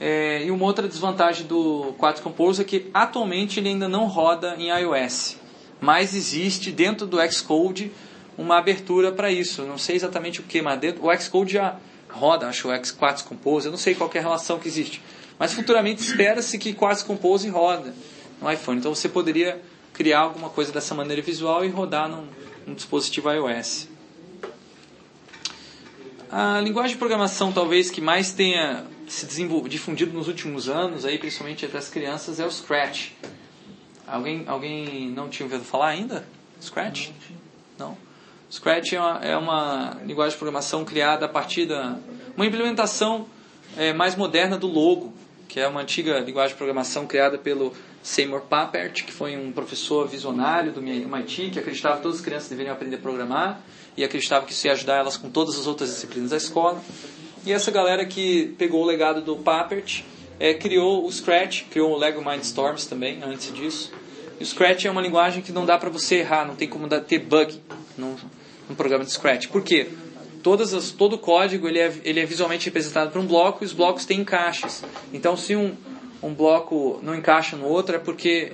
É, e uma outra desvantagem do Quartz Composer é que atualmente ele ainda não roda em iOS, mas existe dentro do Xcode uma abertura para isso. Não sei exatamente o que, mas dentro, o Xcode já roda, acho o X Quartz Composer, não sei qual é a relação que existe. Mas futuramente espera-se que Quartz Composer roda no iPhone. Então você poderia criar alguma coisa dessa maneira visual e rodar num, num dispositivo iOS. A linguagem de programação talvez que mais tenha se difundido nos últimos anos, aí, principalmente entre as crianças, é o Scratch. Alguém, alguém não tinha ouvido falar ainda? Scratch? Não? Scratch é uma, é uma linguagem de programação criada a partir da... Uma implementação é, mais moderna do Logo, que é uma antiga linguagem de programação criada pelo Seymour Papert, que foi um professor visionário do MIT, que acreditava que todas as crianças deveriam aprender a programar e acreditava que isso ia ajudar elas com todas as outras disciplinas da escola. E essa galera que pegou o legado do Papert é, criou o Scratch, criou o Lego Mindstorms também, antes disso. E o Scratch é uma linguagem que não dá para você errar, não tem como dar, ter bug no, no programa de Scratch. Por quê? Todas as, todo o código ele é, ele é visualmente representado por um bloco e os blocos têm encaixes. Então, se um, um bloco não encaixa no outro, é porque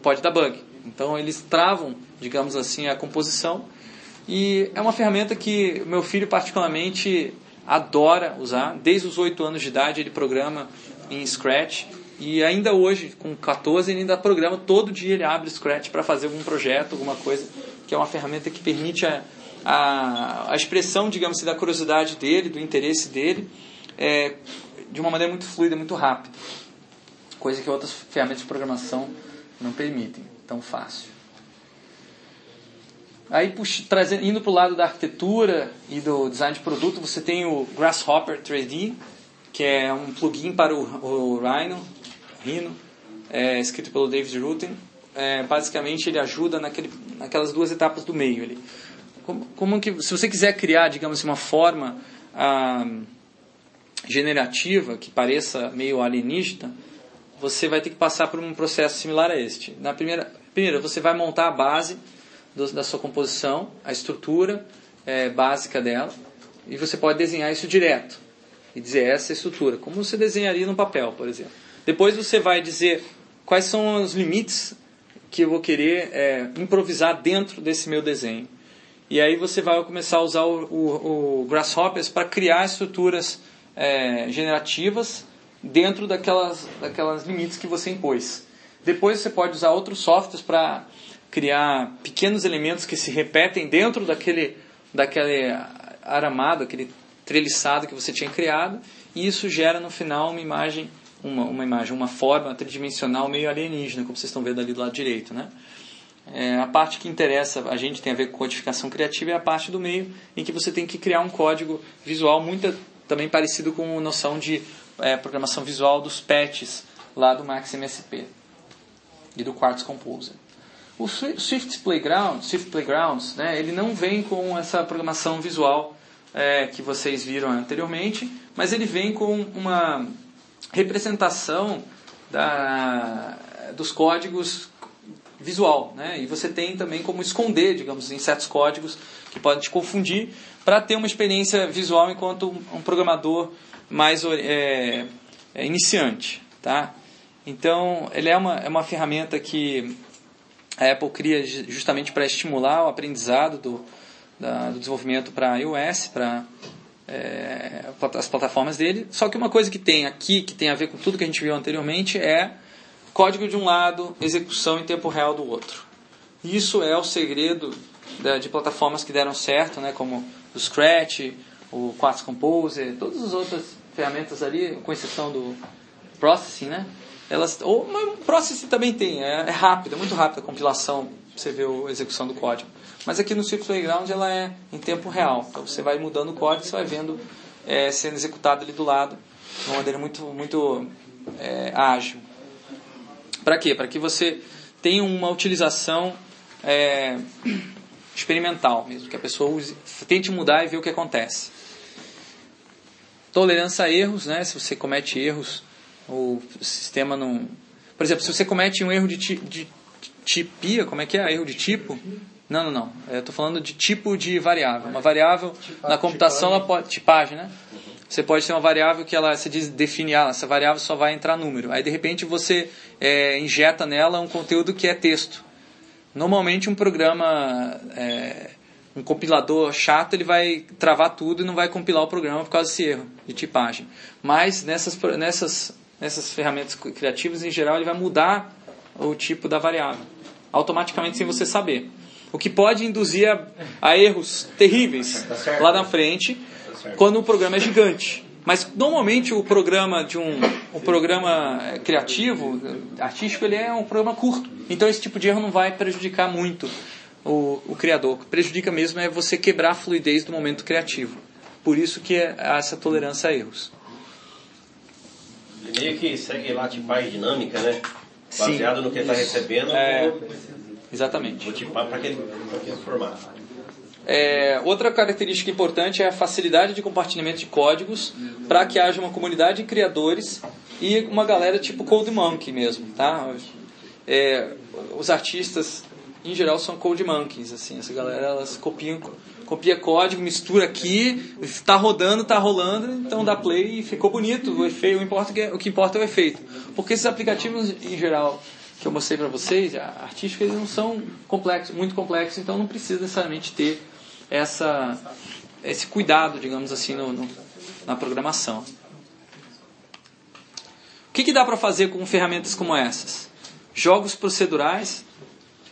pode dar bug. Então, eles travam, digamos assim, a composição. E é uma ferramenta que meu filho, particularmente, adora usar. Desde os 8 anos de idade ele programa em Scratch. E ainda hoje, com 14, ele ainda programa, todo dia ele abre Scratch para fazer algum projeto, alguma coisa, que é uma ferramenta que permite a, a, a expressão, digamos assim, da curiosidade dele, do interesse dele, é, de uma maneira muito fluida, muito rápida. Coisa que outras ferramentas de programação não permitem tão fácil. Aí, puxa, trazendo, indo para o lado da arquitetura e do design de produto, você tem o Grasshopper 3D, que é um plugin para o, o Rhino, Rhino é, escrito pelo David Rutten. É, basicamente, ele ajuda naquele, naquelas duas etapas do meio. Ele, como, como que, se você quiser criar, digamos assim, uma forma ah, generativa que pareça meio alienígena, você vai ter que passar por um processo similar a este. Na primeira, primeiro, você vai montar a base do, da sua composição, a estrutura é, básica dela, e você pode desenhar isso direto e dizer essa é estrutura, como você desenharia no papel, por exemplo. Depois você vai dizer quais são os limites que eu vou querer é, improvisar dentro desse meu desenho. E aí você vai começar a usar o, o, o Grasshoppers para criar estruturas é, generativas dentro daquelas, daquelas limites que você impôs. Depois você pode usar outros softwares para criar pequenos elementos que se repetem dentro daquele, daquele aramado, aquele treliçado que você tinha criado, e isso gera no final uma imagem, uma, uma imagem, uma forma tridimensional meio alienígena, como vocês estão vendo ali do lado direito, né? É, a parte que interessa a gente tem a ver com codificação criativa é a parte do meio, em que você tem que criar um código visual muito também parecido com a noção de é, programação visual dos patches lá do Max MSP e do Quartz Composer. O Swift Playground, Swift Playgrounds, né, ele não vem com essa programação visual é, que vocês viram anteriormente, mas ele vem com uma representação da, dos códigos visual, né? E você tem também como esconder, digamos, em certos códigos que podem te confundir, para ter uma experiência visual enquanto um programador mais é, é, iniciante, tá? Então, ele é uma, é uma ferramenta que a Apple cria justamente para estimular o aprendizado do, da, do desenvolvimento para iOS, para é, as plataformas dele. Só que uma coisa que tem aqui, que tem a ver com tudo que a gente viu anteriormente, é código de um lado, execução em tempo real do outro. Isso é o segredo de plataformas que deram certo, né, como o Scratch, o Quartz Composer, todas as outras ferramentas ali, com exceção do Processing, né? Elas, ou, o Processing também tem, é, é rápido, é muito rápido a compilação, você vê a execução do código. Mas aqui no Swift Playground ela é em tempo real. Então você vai mudando o código, você vai vendo é, sendo executado ali do lado, de uma maneira muito, muito é, ágil. Para quê? Para que você tenha uma utilização é, experimental mesmo, que a pessoa use, tente mudar e ver o que acontece. Tolerância a erros, né? Se você comete erros, o sistema não. Por exemplo, se você comete um erro de, ti, de tipia, como é que é? Erro de tipo? Não, não, não. Eu estou falando de tipo de variável. Uma variável na computação, ela pode, tipagem, né? Você pode ter uma variável que ela diz definir, ah, essa variável só vai entrar número. Aí de repente você é, injeta nela um conteúdo que é texto. Normalmente um programa, é, um compilador chato, ele vai travar tudo e não vai compilar o programa por causa desse erro de tipagem. Mas nessas, nessas, nessas ferramentas criativas, em geral, ele vai mudar o tipo da variável, automaticamente sem você saber. O que pode induzir a, a erros terríveis tá lá na frente, tá quando o programa é gigante. Mas normalmente o programa de um o programa eh, criativo, artístico, ele é um programa curto. Então esse tipo de erro não vai prejudicar muito o, o criador. O que prejudica mesmo é você quebrar a fluidez do momento criativo. Por isso que é essa tolerância a erros. Ele meio que segue lá tipo a dinâmica, né? Baseado Sim, no que está recebendo. É, exatamente. Vou tipar para aquele, aquele formato. É, outra característica importante é a facilidade de compartilhamento de códigos para que haja uma comunidade de criadores e uma galera tipo Code Monkey mesmo, tá? É, os artistas em geral são Code Monkeys, assim, essa galera elas copiam, copia código, mistura aqui, está rodando, está rolando, então dá play e ficou bonito, o efeito, o, importa, é, o que importa é o efeito. Porque esses aplicativos em geral que eu mostrei para vocês, artísticos, eles não são complexos, muito complexos, então não precisa necessariamente ter essa, esse cuidado, digamos assim, no, no, na programação. O que, que dá para fazer com ferramentas como essas? Jogos procedurais,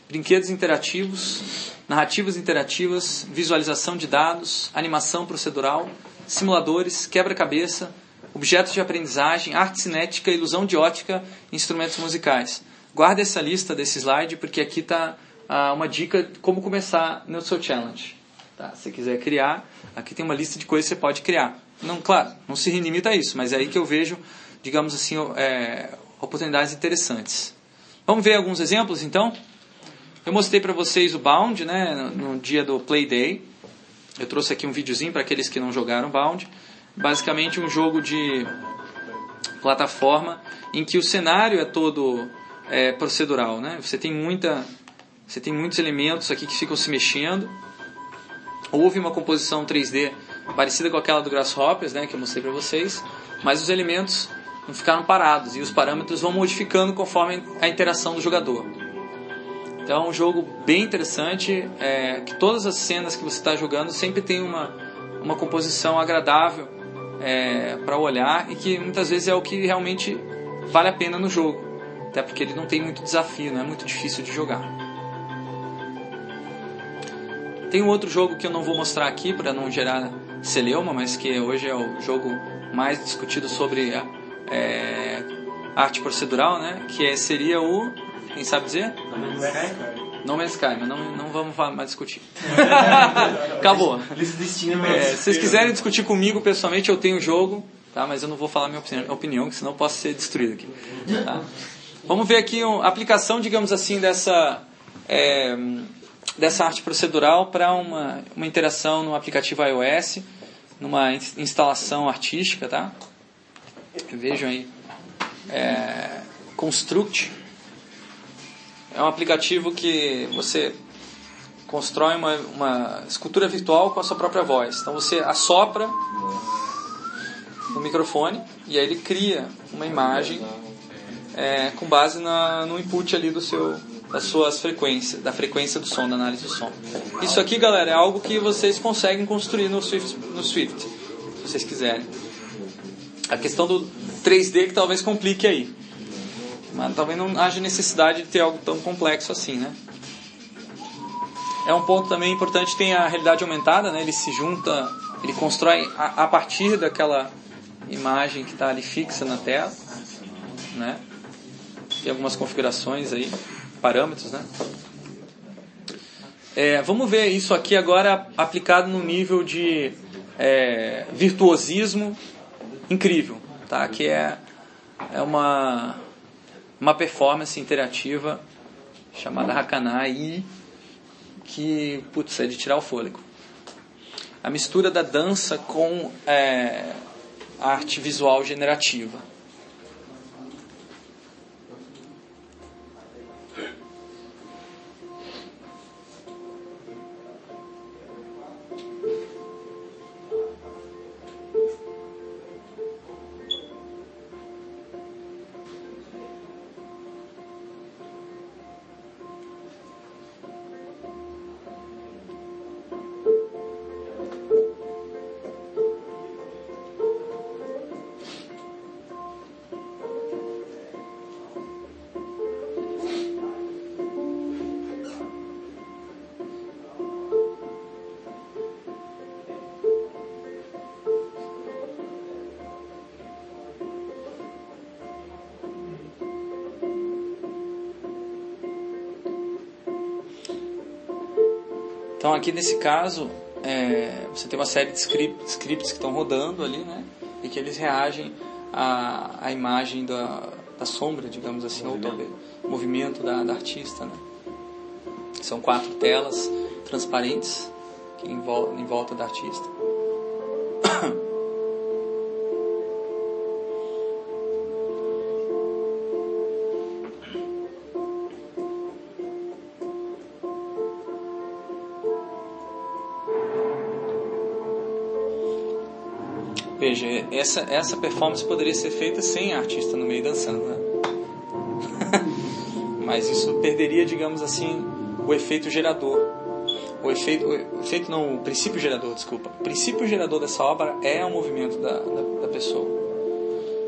brinquedos interativos, narrativas interativas, visualização de dados, animação procedural, simuladores, quebra-cabeça, objetos de aprendizagem, arte cinética, ilusão de ótica e instrumentos musicais. Guarde essa lista desse slide porque aqui está ah, uma dica de como começar no seu challenge. Tá? Se você quiser criar, aqui tem uma lista de coisas que você pode criar. Não, claro, não se limita a isso, mas é aí que eu vejo, digamos assim, é, oportunidades interessantes. Vamos ver alguns exemplos então? Eu mostrei para vocês o Bound, né, no dia do Play Day. Eu trouxe aqui um videozinho para aqueles que não jogaram Bound. Basicamente um jogo de plataforma em que o cenário é todo é, procedural, né? Você tem muita, você tem muitos elementos aqui que ficam se mexendo Houve uma composição 3D parecida com aquela do Grasshoppers, né, que eu mostrei para vocês, mas os elementos não ficaram parados e os parâmetros vão modificando conforme a interação do jogador. Então é um jogo bem interessante, é, que todas as cenas que você está jogando sempre tem uma, uma composição agradável é, para olhar e que muitas vezes é o que realmente vale a pena no jogo, até porque ele não tem muito desafio, não é muito difícil de jogar. Tem um outro jogo que eu não vou mostrar aqui para não gerar celeuma, mas que hoje é o jogo mais discutido sobre é, arte procedural, né? Que é, seria o. Quem sabe dizer? No Man's Sky, mas não, não vamos mais discutir. <laughs> Acabou. É, se vocês quiserem discutir comigo pessoalmente, eu tenho o jogo, tá? mas eu não vou falar minha opinião, opinião senão eu posso ser destruído aqui. Tá? Vamos ver aqui a aplicação, digamos assim, dessa, é, dessa arte procedural para uma, uma interação no aplicativo iOS, numa instalação artística, tá? Vejam aí. É, Construct é um aplicativo que você constrói uma, uma escultura virtual com a sua própria voz. Então você assopra no microfone e aí ele cria uma imagem é, com base na, no input ali do seu das suas frequências, da frequência do som, da análise do som. Isso aqui, galera, é algo que vocês conseguem construir no Swift, no Swift se vocês quiserem. A questão do 3D que talvez complique aí. Mas talvez não haja necessidade de ter algo tão complexo assim, né? É um ponto também importante, tem a realidade aumentada, né? Ele se junta, ele constrói a, a partir daquela imagem que está ali fixa na tela, né? Tem algumas configurações aí, parâmetros, né? É, vamos ver isso aqui agora aplicado no nível de é, virtuosismo incrível, tá? Que é, é uma uma performance interativa chamada Hakanai, que, putz, é de tirar o fôlego. A mistura da dança com é, arte visual generativa. Então aqui nesse caso, é, você tem uma série de script, scripts que estão rodando ali, né? E que eles reagem à, à imagem da, da sombra, digamos assim, movimento. ou talvez movimento da, da artista, né? São quatro telas transparentes que em, em volta da artista. Essa, essa performance poderia ser feita sem artista no meio dançando, né? <laughs> Mas isso perderia, digamos assim, o efeito gerador. O efeito, o efeito não, o princípio gerador, desculpa. O princípio gerador dessa obra é o movimento da, da, da pessoa.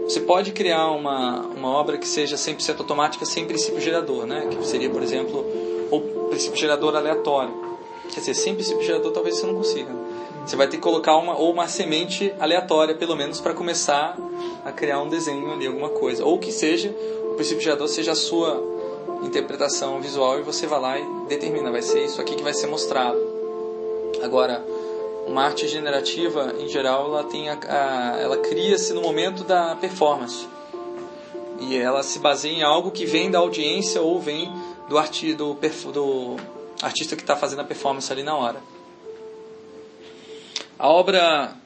Você pode criar uma, uma obra que seja 100% automática sem princípio gerador, né? Que seria, por exemplo, o princípio gerador aleatório. Quer dizer, sem princípio gerador talvez você não consiga. Você vai ter que colocar uma ou uma semente aleatória, pelo menos, para começar a criar um desenho ali, alguma coisa. Ou que seja, o princípio gerador seja a sua interpretação visual e você vai lá e determina, vai ser isso aqui que vai ser mostrado. Agora, uma arte generativa, em geral, ela tem a, a ela cria-se no momento da performance. E ela se baseia em algo que vem da audiência ou vem do, arti, do, do artista que está fazendo a performance ali na hora. A obra,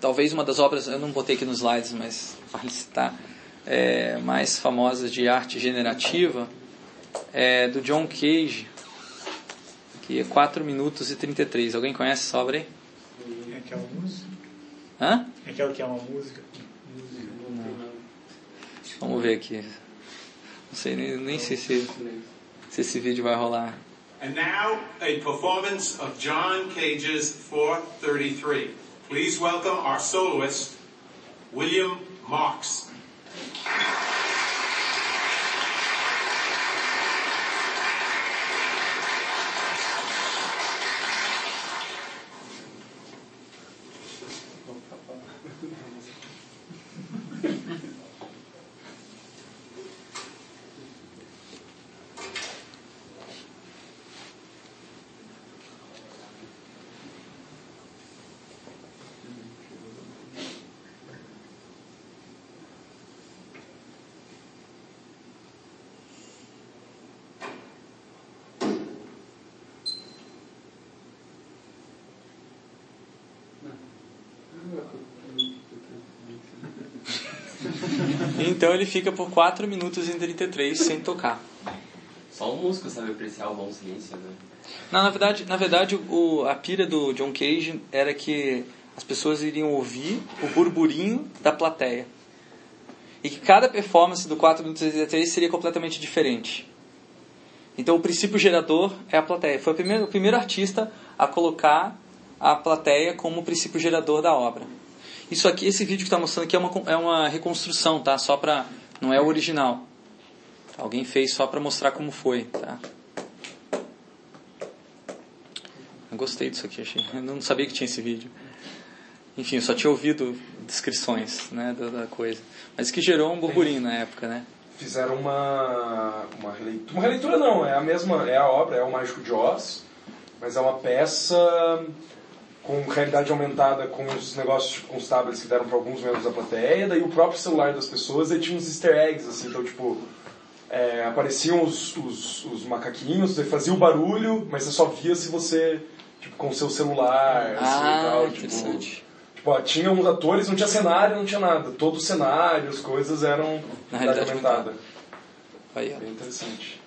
talvez uma das obras, eu não botei aqui nos slides, mas vale citar, é, mais famosas de arte generativa é do John Cage, que é 4 minutos e 33. Alguém conhece essa obra aí? É aquela música? Hã? É aquela que é uma música? Não. Vamos ver aqui. Não sei, nem, nem sei se, se esse vídeo vai rolar. And now, a performance of John Cage's 433. Please welcome our soloist, William Marks. Então ele fica por 4 minutos e 33 sem tocar. Só o músico sabe apreciar o bom silêncio, né? Não, na verdade, na verdade o, a pira do John Cage era que as pessoas iriam ouvir o burburinho da plateia. E que cada performance do 4 minutos e 33 seria completamente diferente. Então o princípio gerador é a plateia. Foi o primeiro, o primeiro artista a colocar a plateia como princípio gerador da obra. Isso aqui, esse vídeo que está mostrando aqui é uma, é uma reconstrução, tá? Só para não é o original. Alguém fez só para mostrar como foi, tá? Eu gostei disso aqui, achei. Eu não sabia que tinha esse vídeo. Enfim, eu só tinha ouvido descrições, né, da, da coisa. Mas que gerou um burburinho na época, né? Fizeram uma, uma releitura. Uma releitura não, é a mesma, é a obra, é o Mágico de Oz, mas é uma peça com realidade aumentada, com os negócios, tipo, com os tablets que deram para alguns membros da plateia, daí o próprio celular das pessoas, aí tinha uns easter eggs, assim, então, tipo, é, apareciam os, os, os macaquinhos, você fazia o barulho, mas você só via se você, tipo, com o seu celular, assim, Ah, e tal, tipo, interessante. Tipo, ó, tinha uns atores, não tinha cenário, não tinha nada. Todo o cenário, as coisas eram Na realidade aumentada. Aí, ó. Bem interessante.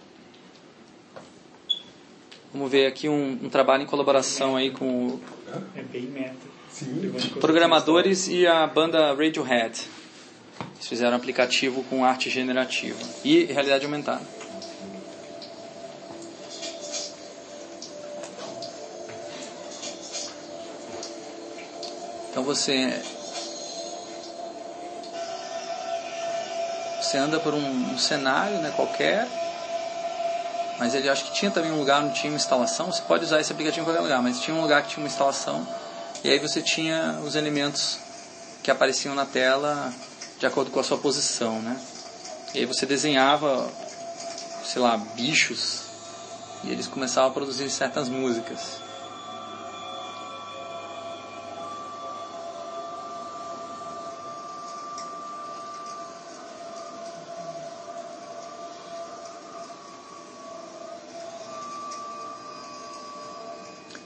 Vamos ver aqui um, um trabalho em colaboração aí com o É bem meta. Sim. Programadores e a banda Radiohead. Eles fizeram um aplicativo com arte generativa e realidade aumentada. Então você você anda por um, um cenário, né, qualquer, mas ele acho que tinha também um lugar onde tinha uma instalação. Você pode usar esse aplicativo em qualquer lugar, mas tinha um lugar que tinha uma instalação e aí você tinha os elementos que apareciam na tela de acordo com a sua posição, né? E aí você desenhava, sei lá, bichos e eles começavam a produzir certas músicas.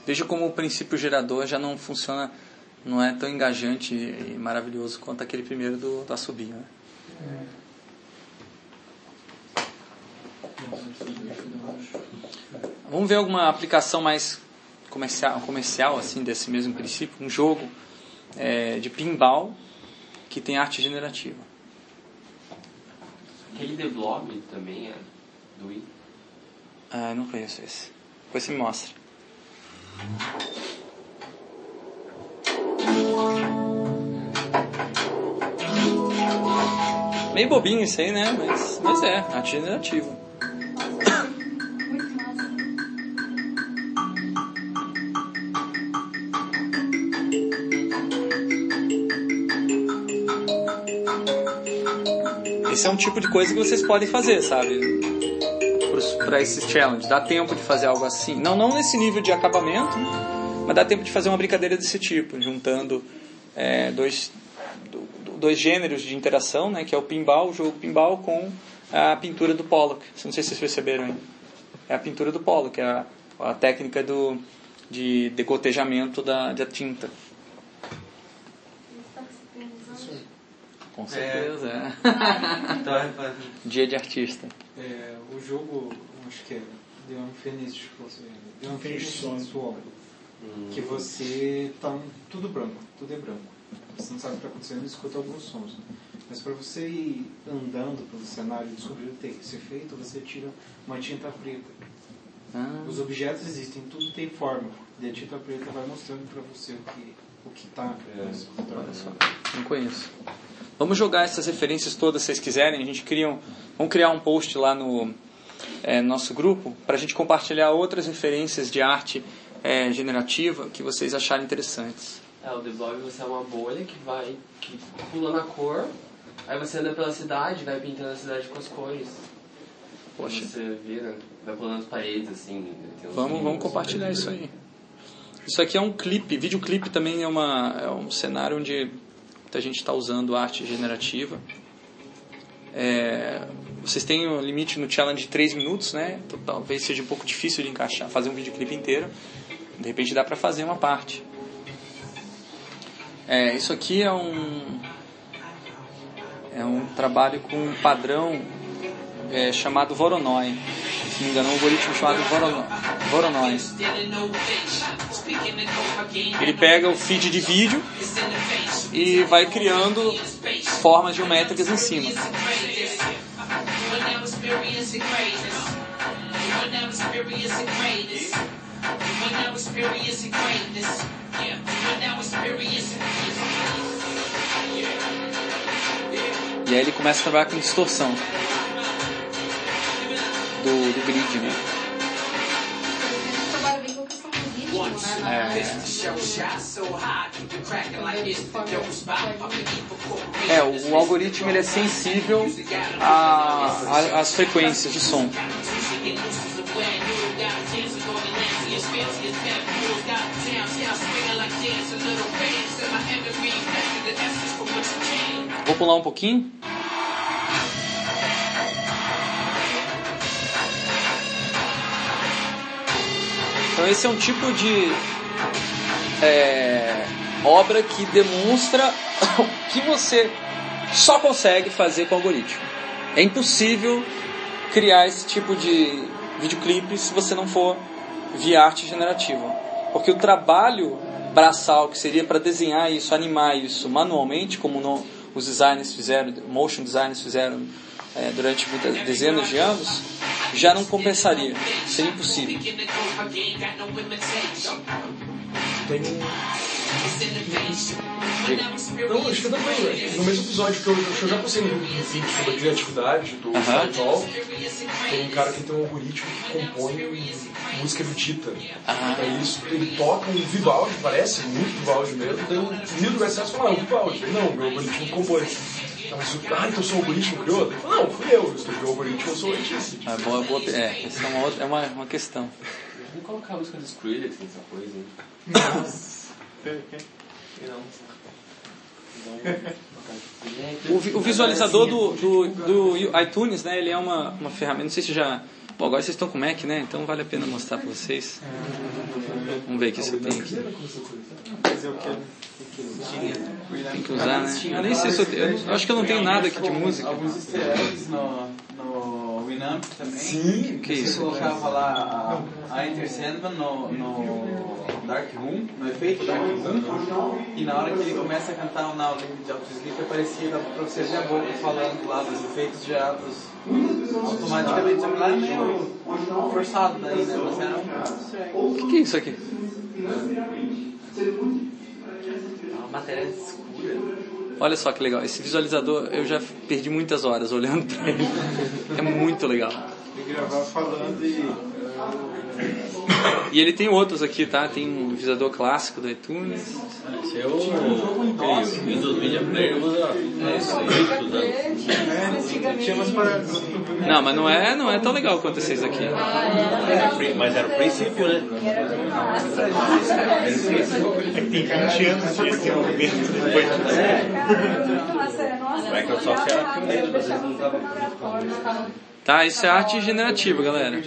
Veja como o princípio gerador já não funciona, não é tão engajante e maravilhoso quanto aquele primeiro do, do assobio. Né? Vamos ver alguma aplicação mais comercial, comercial assim desse mesmo princípio, um jogo é, de pinball que tem arte generativa. Aquele The Blob também é do Wii. Ah, eu não conheço esse. Depois você me mostra. Meio bobinho isso aí, né? Mas, mas é, arte generativa. Esse é um tipo de coisa que vocês podem fazer, sabe? Para esses challenges. Dá tempo de fazer algo assim. Não, não nesse nível de acabamento, mas dá tempo de fazer uma brincadeira desse tipo, juntando é, dois, do- do- dois gêneros de interação, né? Que é o pinball, o jogo pinball, com a pintura do Pollock. Não sei se vocês perceberam ainda. É a pintura do Pollock, é a, a técnica do, de degotejamento da, da tinta. Com certeza, é. <laughs> Dia de artista. É, o jogo, acho que é The Unfinished The Unfinished Unfinished Swan. Que você tá um- tudo branco, tudo é branco. Você não sabe o que está acontecendo, escuta alguns sons. Mas para você ir andando pelo cenário e descobrir o que tem que ser feito, você tira uma tinta preta. Ah, Os objetos existem, tudo tem forma. E a tinta preta vai mostrando para você o que o que está. olha só. Não conheço. Vamos jogar essas referências todas, se vocês quiserem. A gente cria um, vamos criar um post lá no é, nosso grupo para a gente compartilhar outras referências de arte é, generativa que vocês acharem interessantes. É, o The você é uma bolha que vai que pula na cor, aí você anda pela cidade, vai pintando a cidade com as cores. Poxa. Você vira, vai pulando as paredes, assim. Vamos, vamos compartilhar isso aí. Isso aqui é um clipe, videoclipe também é, uma, é um cenário onde muita gente está usando arte generativa. É, vocês têm um limite no challenge de 3 minutos, né? Então, talvez seja um pouco difícil de encaixar, fazer um videoclipe inteiro. De repente dá para fazer uma parte. É, isso aqui é um É um trabalho com um padrão é, chamado Voronoi. Se não me engano, um algoritmo chamado Vorono- Voronoi. Ele pega o feed de vídeo e vai criando formas geométricas em cima. E aí ele começa a trabalhar com distorção do, do grid, né? Na É, o, algoritmo ele é sensível às frequências de som. Vou pular um pouquinho. Então esse é um tipo de é, obra que demonstra <coughs> que você só consegue fazer com algoritmo. É impossível criar esse tipo de videoclipe se você não for via arte generativa. Porque o trabalho braçal que seria para desenhar isso, animar isso manualmente, como no- os designers fizeram, motion designers fizeram é, durante muitas dezenas de anos, já não compensaria. Seria impossível. Tem um. Não, acho que também. No mesmo episódio que eu, que eu já postei no vídeo sobre a criatividade do Aham. Sol, tem um cara que tem um algoritmo que compõe música erudita. Aham. Daí isso, ele toca um Vivaldi, parece, muito Vivaldi mesmo, daí o Nilo do Excesso fala, ah, um Vivaldi. Não, meu algoritmo compõe. Ah, mas o- ah, então o seu algoritmo criou? Não, fui eu, eu escrevi o algoritmo, eu sou o artista. É, boa, boa, é, essa é uma, outra, é uma, uma questão. Vamos colocar a música do Skrillex nessa coisa? Não. O, o visualizador do, do, do iTunes, né, ele é uma, uma ferramenta, não sei se já... Bom, agora vocês estão com Mac, né, então vale a pena mostrar para vocês. Vamos ver aqui se eu tenho aqui. Mas eu quero. Tem que usar, né? Eu nem sei se eu tenho, eu eu acho que eu não tenho nada aqui de música. Alguns easter eggs no, no Winamp também. Sim, que Você isso? colocava lá a, Enter Sandman no, no Dark Room, no efeito Dark Room, e na hora que ele começa a cantar o Now Limit de Autosleep, aparecia dava pra você ver a boca falando lá dos efeitos gerados automaticamente. Lá é meio forçado daí, né? Mas era um. O que, que é isso aqui? É matéria escura. Olha só que legal. Esse visualizador, eu já perdi muitas horas olhando para ele. É muito legal. E gravar falando e. E ele tem outros aqui, tá? Tem um visualizador clássico do iTunes. Esse é o Windows Media Player usa é, umas paradas. Não, mas não é, não é tão legal quanto esses aqui. Mas era o princípio, né? Tem 20 anos de desenvolvimento depois Microsoft era pioneiro, vezes não usava Tá, isso é arte generativa, galera.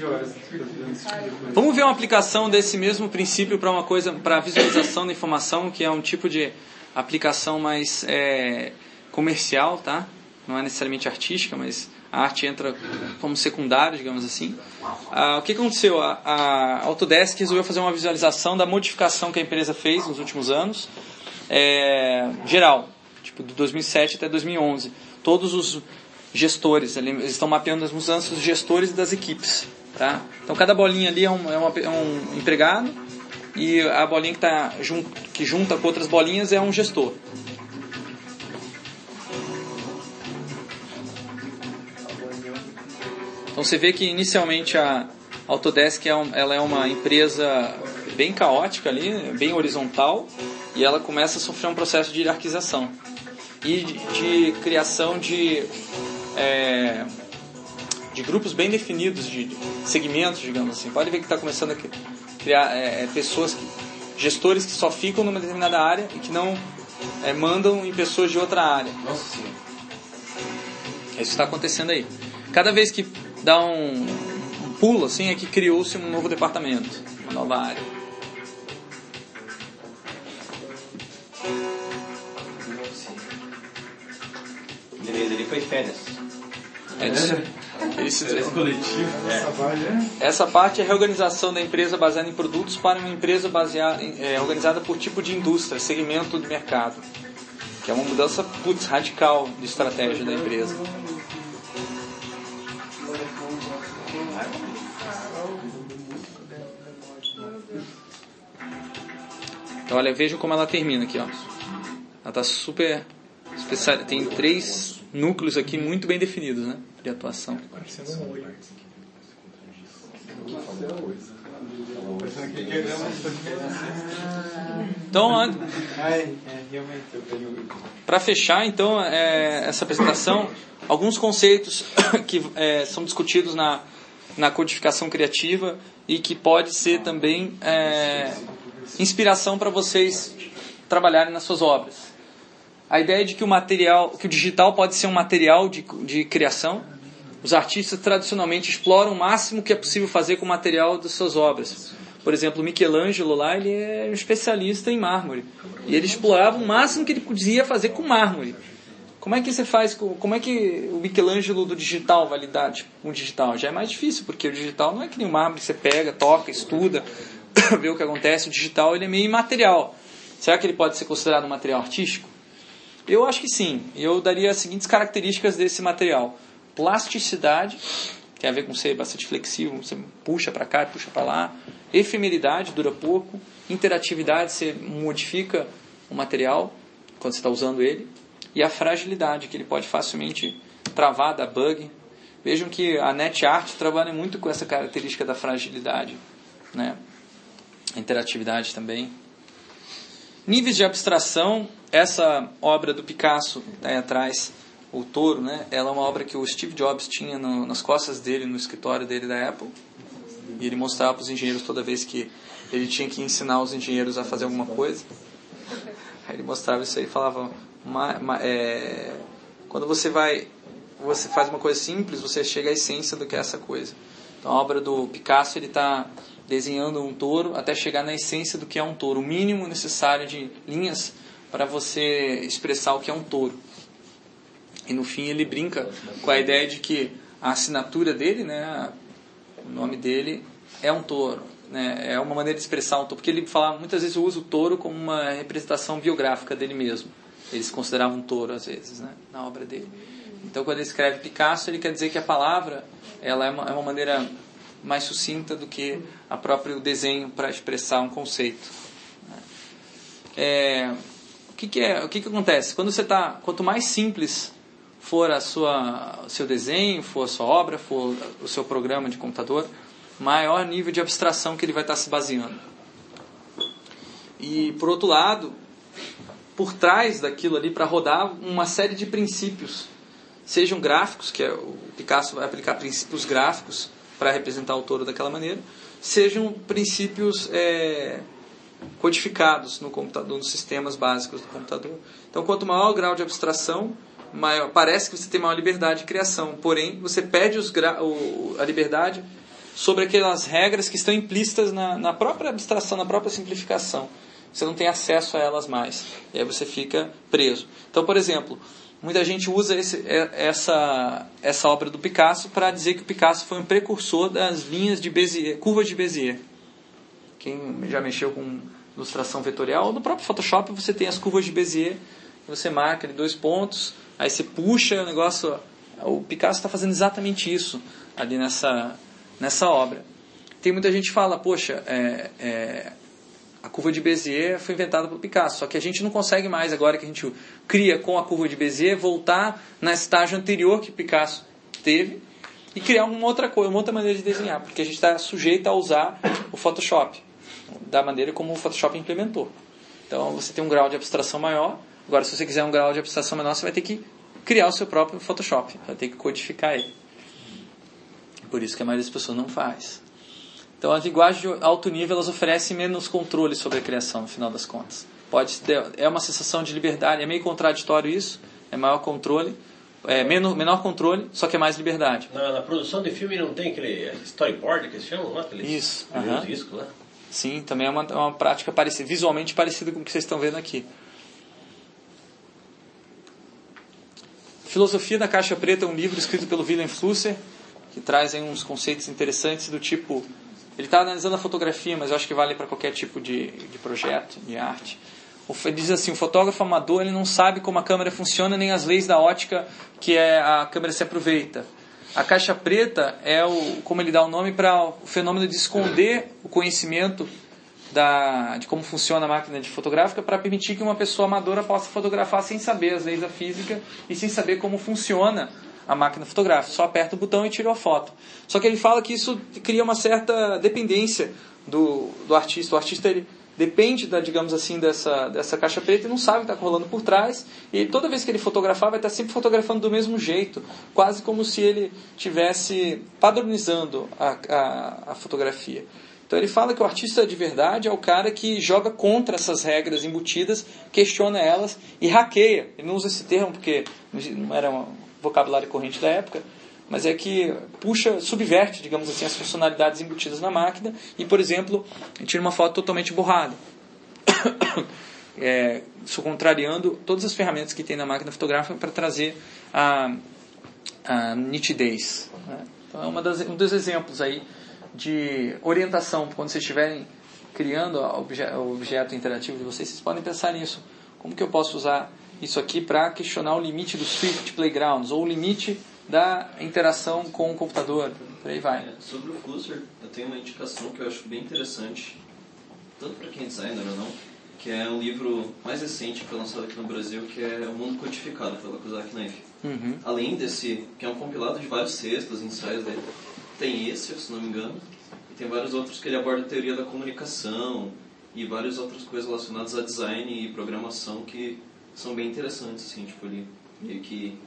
Vamos ver uma aplicação desse mesmo princípio para uma coisa, para visualização da informação, que é um tipo de aplicação mais é, comercial, tá? Não é necessariamente artística, mas a arte entra como secundário, digamos assim. Ah, o que aconteceu? A, a Autodesk resolveu fazer uma visualização da modificação que a empresa fez nos últimos anos, é, geral, tipo de 2007 até 2011. Todos os gestores, eles estão mapeando as mudanças dos gestores e das equipes. Tá? Então cada bolinha ali é um, é uma- é um empregado e a bolinha que, tá jun, que junta com outras bolinhas é um gestor. Então você vê que inicialmente a Autodesk é, um- ela é uma empresa bem caótica ali, bem horizontal, e ela começa a sofrer um processo de hierarquização e de, de criação de, é, de grupos bem definidos, de de segmentos, digamos assim. Pode ver que está começando a cri- criar é, é, pessoas, que, gestores que só ficam numa determinada área e que não é, mandam em pessoas de outra área. Nossa senhora. Isso está acontecendo aí. Cada vez que dá um, um pulo assim, é que criou-se um novo departamento, uma nova área. Beleza, ele foi férias. É isso. Isso- coletivo. Essa parte é a reorganização da empresa baseada em produtos para uma empresa baseada, em- é, organizada por tipo de indústria, segmento de mercado. Que é uma mudança putz, radical de estratégia da empresa. Então, olha, vejam como ela termina aqui, ó. Ela está super especial. Tem três núcleos aqui muito bem definidos, né? De atuação. Então, é, realmente, eu tenho. Para fechar, então, é, essa apresentação, alguns conceitos <coughs> que é, são discutidos na, na codificação criativa e que pode ser também é, inspiração para vocês trabalharem nas suas obras. A ideia de que o material, que o digital pode ser um material de, de criação. Os artistas tradicionalmente exploram o máximo que é possível fazer com o material das suas obras. Por exemplo, Michelangelo lá, ele é um especialista em mármore. E ele explorava o máximo que ele podia fazer com mármore. Como é que você faz, com- como é que o Michelangelo do digital vai lidar tipo, com o digital? Já é mais difícil, porque o digital não é que nem o mármore você pega, toca, estuda, <coughs> vê o que acontece. O digital ele é meio imaterial. Será que ele pode ser considerado um material artístico? Eu acho que sim. Eu daria as seguintes características desse material: plasticidade, tem a ver com ser bastante flexível, você puxa para cá, puxa para lá. Efemeridade, dura pouco. Interatividade, você modifica o material quando você está usando ele. E a fragilidade, que ele pode facilmente travar, dar bug. Vejam que a NetArt trabalha muito com essa característica da fragilidade. Né? Interatividade também. Níveis de abstração, essa obra do Picasso aí atrás, o Touro, né? Ela é uma obra que o Steve Jobs tinha no- nas costas dele, no escritório dele da Apple. E ele mostrava para os engenheiros toda vez que ele tinha que ensinar os engenheiros a fazer alguma coisa. Aí ele mostrava isso aí e falava: "Ma- ma- é, quando você vai, você faz uma coisa simples, você chega à essência do que é essa coisa. Então a obra do Picasso ele está desenhando um touro até chegar na essência do que é um touro, o mínimo necessário de linhas para você expressar o que é um touro. E no fim ele brinca com a ideia de que a assinatura dele, né, o nome dele é um touro, né, é uma maneira de expressar um touro, porque ele fala muitas vezes usa o touro como uma representação biográfica dele mesmo. Eles consideravam um touro às vezes, né, na obra dele. Então quando ele escreve Picasso, ele quer dizer que a palavra ela é uma, é uma maneira mais sucinta do que a próprio desenho para expressar um conceito. É, o que, que é, o que, que acontece? Quando você tá, quanto mais simples for a sua, o seu desenho, for a sua obra, for o seu programa de computador, maior nível de abstração que ele vai estar se baseando. E por outro lado, por trás daquilo ali para rodar uma série de princípios, sejam gráficos, que é, o Picasso vai aplicar princípios gráficos para representar o touro daquela maneira, sejam princípios é, codificados no computador, nos sistemas básicos do computador. Então, quanto maior o grau de abstração, maior, parece que você tem maior liberdade de criação. Porém, você perde os gra, o, a liberdade sobre aquelas regras que estão implícitas na, na própria abstração, na própria simplificação. Você não tem acesso a elas mais. E aí você fica preso. Então, por exemplo, muita gente usa esse, essa, essa obra do Picasso para dizer que o Picasso foi um precursor das linhas de Bézier, curvas de Bézier. Quem já mexeu com ilustração vetorial, no próprio Photoshop você tem as curvas de Bézier, você marca ali dois pontos, aí você puxa o negócio. O Picasso está fazendo exatamente isso ali nessa, nessa obra. Tem muita gente que fala, poxa, é, é, a curva de Bézier foi inventada pelo Picasso, só que a gente não consegue mais, agora que a gente cria com a curva de Bézier, voltar na estágio anterior que Picasso teve e criar uma outra coisa, uma outra maneira de desenhar, porque a gente está sujeito a usar o Photoshop da maneira como o Photoshop implementou. Então você tem um grau de abstração maior. Agora, se você quiser um grau de abstração menor, você vai ter que criar o seu próprio Photoshop, vai ter que codificar ele. Por isso que a maioria das pessoas não faz. Então, as linguagens de alto nível elas oferecem menos controle sobre a criação, no final das contas. Pode ter, é uma sensação de liberdade, é meio contraditório isso, é maior controle, é menor, menor controle, só que é mais liberdade. Na, na produção de filme não tem aquele storyboard que eles chamam lá? Aqueles Isso, primeiros aham. discos lá? Sim, também é uma, é uma prática parecida, visualmente parecida com o que vocês estão vendo aqui. Filosofia da Caixa Preta é um livro escrito pelo Wilhelm Flusser, que traz aí uns conceitos interessantes do tipo. Ele está analisando a fotografia, mas eu acho que vale para qualquer tipo de, de projeto, de arte. F- Diz assim: o fotógrafo amador ele não sabe como a câmera funciona nem as leis da ótica que é a câmera se aproveita. A caixa preta é o, como ele dá o nome para o fenômeno de esconder o conhecimento da, de como funciona a máquina de fotográfica para permitir que uma pessoa amadora possa fotografar sem saber as leis da física e sem saber como funciona a máquina fotográfica. Só aperta o botão e tira a foto. Só que ele fala que isso cria uma certa dependência do, do artista. O artista ele depende, da, digamos assim, dessa, dessa caixa preta e não sabe o que está rolando por trás. E toda vez que ele fotografar, vai estar sempre fotografando do mesmo jeito, quase como se ele tivesse padronizando a, a, a fotografia. Então ele fala que o artista de verdade é o cara que joga contra essas regras embutidas, questiona elas e hackeia. Ele não usa esse termo porque não era um vocabulário corrente da época, mas é que puxa, subverte, digamos assim, as funcionalidades embutidas na máquina e, por exemplo, tira uma foto totalmente borrada. <coughs> é, isso contrariando todas as ferramentas que tem na máquina fotográfica para trazer a, a nitidez. Né? Então é uma das, um dos exemplos aí de orientação quando vocês estiverem criando obje, o objeto interativo de vocês, vocês podem pensar nisso. Como que eu posso usar isso aqui para questionar o limite do Swift Playgrounds ou o limite da interação com o computador? Por aí vai. É, sobre o Flusser, eu tenho uma indicação que eu acho bem interessante, tanto para quem é designer ou não, que é um livro mais recente que foi lançado aqui no Brasil, que é O Mundo Codificado, pela Kozak Knife. Uhum. Além desse, que é um compilado de vários textos, ensaios dele, tem esse, se não me engano, e tem vários outros que ele aborda a teoria da comunicação e várias outras coisas relacionadas a design e programação que são bem interessantes, assim, tipo, ele meio que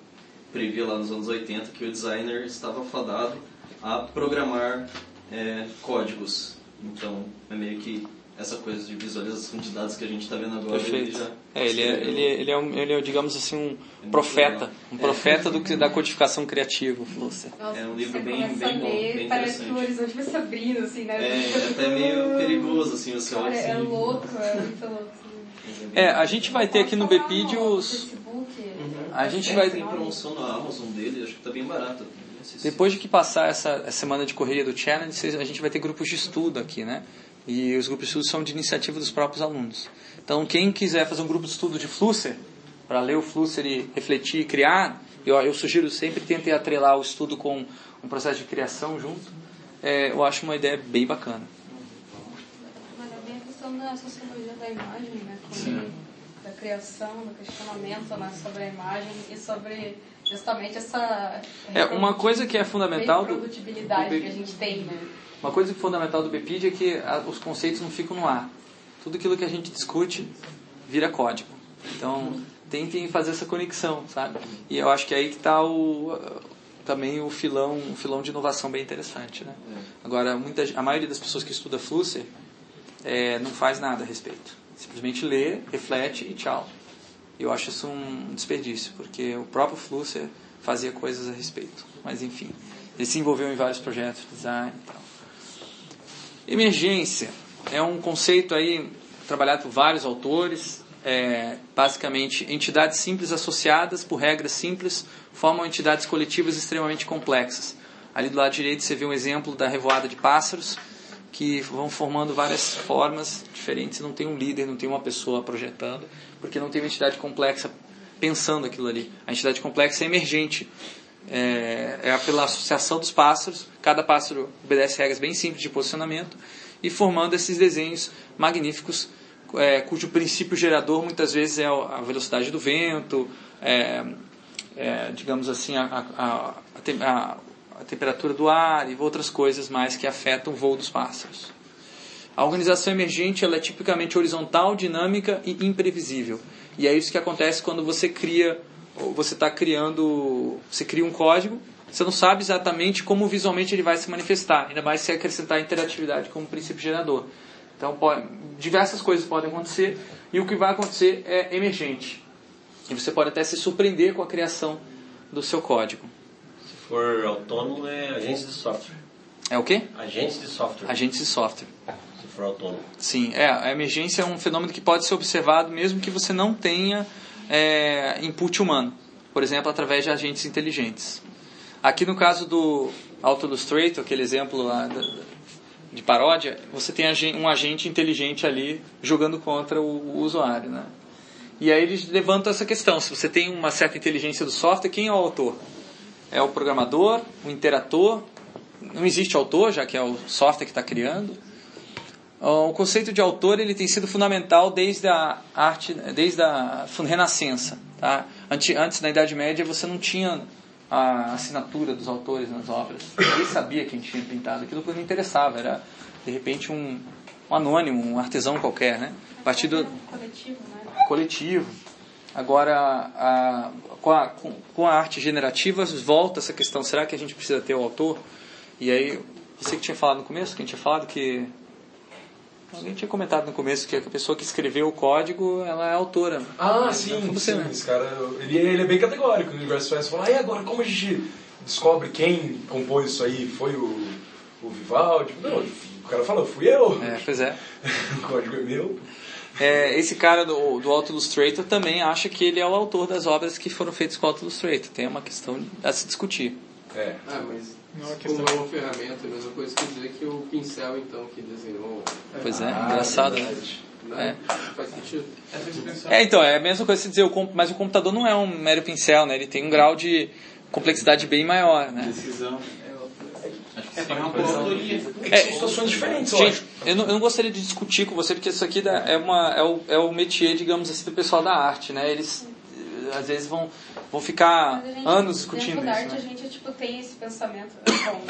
previa lá nos anos 80 que o designer estava fadado a programar é, códigos. Então, é meio que essa coisa de visualização de dados que a gente está vendo agora. Ele Perfeito. já É, ele, é, ele, é, ele, é um, ele é, digamos assim, um muito profeta. legal. Um É. profeta do que da codificação criativa, o. Nossa, É um livro você bem- bem bom, bem parece que o interessante. horizonte vai se abrindo, assim, né? É, é até meio perigoso, assim, você olha Cara, assim. é louco, é muito louco. assim. É, a gente vai ter aqui no no os... A gente É, vai... Tem promoção na Amazon dele, acho que tá bem barato. Depois de que passar essa, semana de correria do Challenge, a gente vai ter grupos de estudo aqui, né? E os grupos de estudo são de iniciativa dos próprios alunos. Então, quem quiser fazer um grupo de estudo de Flusser, para ler o Flusser e refletir e criar, eu, eu sugiro sempre tentem atrelar o estudo com um processo de criação junto. É, eu acho uma ideia bem bacana. Mas é bem a questão da sociologia da imagem, né? Como da criação, do questionamento né? sobre a imagem e sobre justamente essa É, uma coisa que é fundamental do, reprodutibilidade do- que a gente tem, né? Uma coisa fundamental do BPID é que a- os conceitos não ficam no ar. Tudo aquilo que a gente discute vira código. Então, tentem fazer essa conexão, sabe? E eu acho que é aí que está o, também o filão, um filão de inovação bem interessante, né? Agora, muita, a maioria das pessoas que estuda Flusser é, não faz nada a respeito. Simplesmente lê, reflete e tchau. Eu acho isso um desperdício, porque o próprio Flusser fazia coisas a respeito. Mas, enfim, ele se envolveu em vários projetos de design e tal. Emergência é um conceito aí trabalhado por vários autores. É, basicamente, entidades simples associadas por regras simples formam entidades coletivas extremamente complexas. Ali do lado direito você vê um exemplo da revoada de pássaros que vão formando várias formas diferentes. Não tem um líder, não tem uma pessoa projetando, porque não tem uma entidade complexa pensando aquilo ali. A entidade complexa é emergente. É, é pela associação dos pássaros. Cada pássaro obedece regras bem simples de posicionamento e formando esses desenhos magníficos, é, cujo princípio gerador muitas vezes é a velocidade do vento, é, é, digamos assim, a, a, a, a- a temperatura do ar e outras coisas mais que afetam o voo dos pássaros. A organização emergente ela é tipicamente horizontal, dinâmica e imprevisível. E é isso que acontece quando você cria, você está criando, você cria um código, você não sabe exatamente como visualmente ele vai se manifestar, ainda mais se acrescentar interatividade como princípio gerador. Então, pode, diversas coisas podem acontecer e o que vai acontecer é emergente. E você pode até se surpreender com a criação do seu código. For autônomo, é agência de software. É o quê? Agente de software. Agentes de software. Se for autônomo. Sim, é, a emergência é um fenômeno que pode ser observado mesmo que você não tenha é, input humano. por exemplo, através de agentes inteligentes. Aqui no caso do Auto Illustrator, aquele exemplo lá de paródia, você tem um agente inteligente ali jogando contra o, o usuário, né? E aí eles levantam essa questão: se você tem uma certa inteligência do software, quem é o autor? É o programador, o interator? Não existe autor, já que é o software que está criando. O conceito de autor ele tem sido fundamental desde a arte, desde a Renascença. Tá? Ante- Antes, na Idade Média, você não tinha a assinatura dos autores nas obras. Ninguém sabia quem tinha pintado. Aquilo não interessava. Era, de repente, um, um anônimo, um artesão qualquer. Né? A partir do, Coletivo, né? coletivo. Agora, a- com, a, com, com a arte generativa, volta essa questão: será que a gente precisa ter o autor? E aí, você que tinha falado no começo, quem tinha falado que. Alguém tinha comentado no começo que a pessoa que escreveu o código ela é autora. Ah, Então, sim, foi você, sim. né? Esse cara, ele, ele é bem categórico no universo Fast. Fala, e agora, como a gente descobre quem compôs isso aí? Foi o, o Vivaldi? Não, o cara falou, fui eu. É, pois é. <laughs> o código é meu. É, esse cara do, do Auto Illustrator também acha que ele é o autor das obras que foram feitas com o Auto Illustrator. Tem uma questão a se discutir. É. Ah, mas Não é como questão- é uma ferramenta, é a mesma coisa que dizer que o pincel, então, que desenhou... Pois é, Ah, engraçado, né? verdade. Né? Faz sentido. É, então, é a mesma coisa que dizer, mas o computador não é um mero pincel, né? Ele tem um grau de complexidade bem maior, né? Decisão. É, É uma autoria. É são situações diferentes, Gente, eu não, eu não gostaria de discutir com você, porque isso aqui é, uma, é, o, é o métier, digamos assim, do pessoal da arte, né? Eles, eh, às vezes, vão, vão ficar gente, anos discutindo da isso, arte, né? a gente tipo, tem esse pensamento. Bom,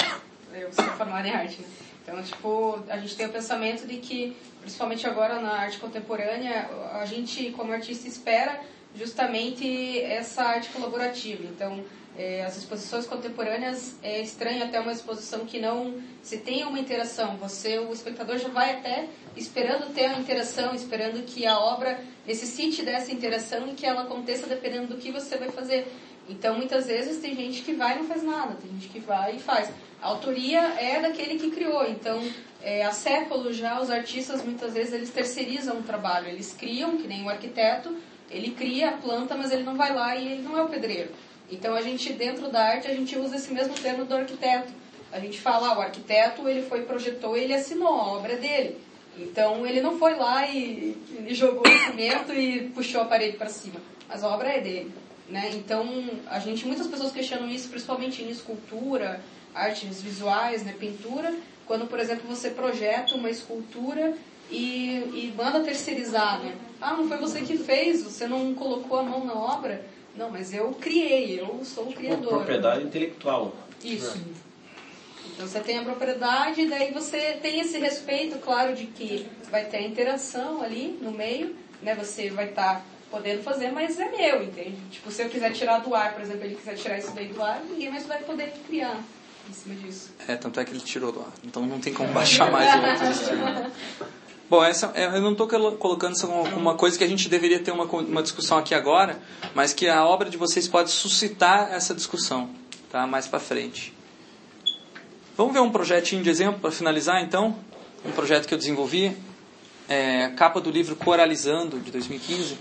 eu sou formada em arte, né? Então, tipo, a gente tem o pensamento de que, principalmente agora na arte contemporânea, a gente, como artista, espera justamente essa arte colaborativa. Então, eh, as exposições contemporâneas é estranho até uma exposição que não se tenha uma interação. Você, o espectador, já vai até esperando ter a interação, esperando que a obra necessite dessa interação e que ela aconteça dependendo do que você vai fazer. Então, muitas vezes tem gente que vai e não faz nada, tem gente que vai e faz. A autoria é daquele que criou. Então, é, há séculos já os artistas muitas vezes eles terceirizam o trabalho. Eles criam, que nem o arquiteto, ele cria a planta, mas ele não vai lá e ele não é o pedreiro. Então, a gente dentro da arte a gente usa esse mesmo termo do arquiteto. A gente fala, ah, o arquiteto ele foi projetou, ele assinou a obra dele. Então, ele não foi lá e, e jogou o cimento e puxou a parede para cima, mas a obra é dele. Né? Então, a gente, muitas pessoas questionam isso, principalmente em escultura, artes visuais, né, pintura, quando, por exemplo, você projeta uma escultura e, e manda terceirizar, né? Ah, não foi você que fez, você não colocou a mão na obra. Não, mas eu criei, eu sou o Uma criador. propriedade intelectual. Isso. Então você tem a propriedade, e daí você tem esse respeito, claro, de que vai ter a interação ali no meio, né? Você vai estar podendo fazer, mas é meu, entende? Tipo, se eu quiser tirar do ar, por exemplo, ele quiser tirar isso daí do ar, ninguém mais vai poder criar em cima disso. É, tanto é que ele tirou do ar. Então não tem como baixar mais o outro. <laughs> Bom, essa, é, eu não estou colocando isso como uma coisa que a gente deveria ter uma, uma discussão aqui agora, mas que a obra de vocês pode suscitar essa discussão, tá? Mais para frente. Vamos ver um projetinho de exemplo para finalizar, então? Um projeto que eu desenvolvi, é, capa do livro Coralizando, de 2015.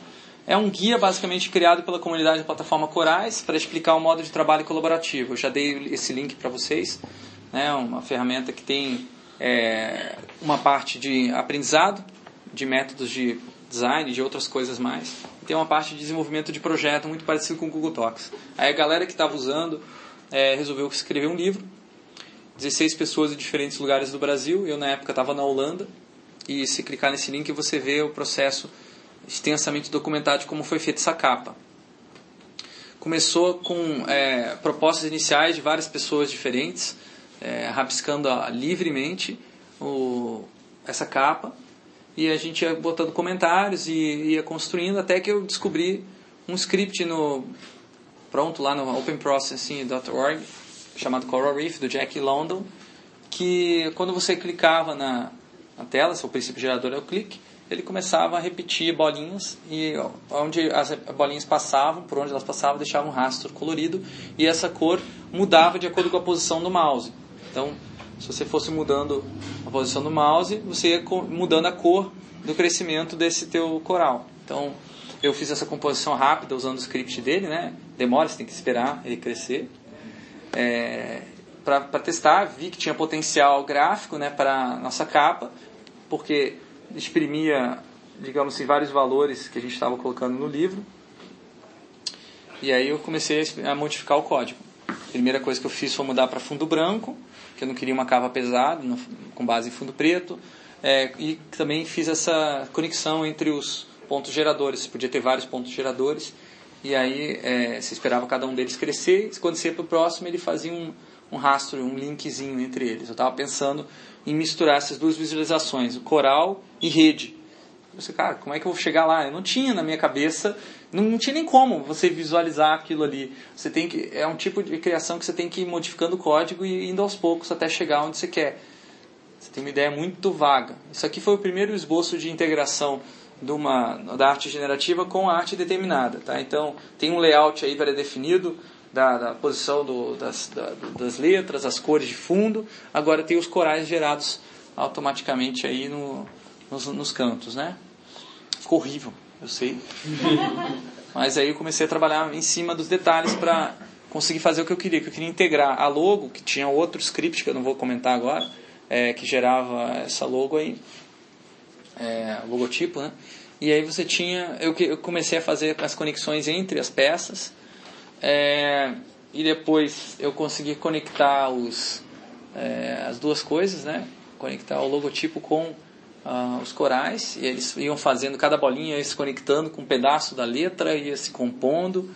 É um guia basicamente criado pela comunidade da plataforma Corais para explicar o modo de trabalho colaborativo. Eu já dei esse link para vocês, né? Uma ferramenta que tem é, uma parte de aprendizado, de métodos de design, de outras coisas mais. Tem uma parte de desenvolvimento de projeto muito parecido com o Google Docs. Aí a galera que estava usando é, resolveu escrever um livro 16 pessoas de diferentes lugares do Brasil. Eu, na época, estava na Holanda. E se clicar nesse link, você vê o processo extensamente documentado de como foi feita essa capa. Começou com é, propostas iniciais de várias pessoas diferentes, é, rabiscando ó, livremente o, essa capa. E a gente ia botando comentários e ia construindo até que eu descobri um script no pronto lá no openprocessing.org chamado Coral Reef do Jack London que quando você clicava na, na tela, seu princípio gerador é o clique, ele começava a repetir bolinhas e onde as bolinhas passavam, por onde elas passavam, deixava um rastro colorido e essa cor mudava de acordo com a posição do mouse. Então, se você fosse mudando a posição do mouse, você ia mudando a cor do crescimento desse teu coral. Então, eu fiz essa composição rápida usando o script dele, né? demora, você tem que esperar ele crescer. É, para testar, vi que tinha potencial gráfico né, para nossa capa, porque exprimia, digamos assim, vários valores que a gente estava colocando no livro. E aí eu comecei a modificar o código. A primeira coisa que eu fiz foi mudar para fundo branco, que eu não queria uma capa pesada, no, com base em fundo preto. É, e também fiz essa conexão entre os pontos geradores. Você podia ter vários pontos geradores. E aí é, você esperava cada um deles crescer. E quando você ia para o próximo, ele fazia um, um rastro, um linkzinho entre eles. Eu estava pensando em misturar essas duas visualizações, o coral e rede. Eu pensei, cara, como é que eu vou chegar lá? Eu não tinha na minha cabeça, não, não, tinha nem como você visualizar aquilo ali. Você tem que, é um tipo de criação que você tem que ir modificando o código e indo aos poucos até chegar onde você quer. Você tem uma ideia muito vaga. Isso aqui foi o primeiro esboço de integração de uma, da arte generativa com a arte determinada. Tá? Então, tem um layout aí pré-definido da, da, posição do, das, da, das letras, as cores de fundo. Agora tem os corais gerados automaticamente aí no, nos, nos cantos. Né? Ficou horrível, eu sei. <laughs> Mas aí eu comecei a trabalhar em cima dos detalhes para conseguir fazer o que eu queria. Que eu queria integrar a logo, que tinha outro script que eu não vou comentar agora, é, que gerava essa logo aí, é, logotipo, né? E aí você tinha, eu, eu comecei a fazer as conexões entre as peças, é, e depois eu consegui conectar os, é, as duas coisas, né? Conectar o logotipo com ah, os corais, e eles iam fazendo cada bolinha, ia se conectando com um pedaço da letra, ia se compondo.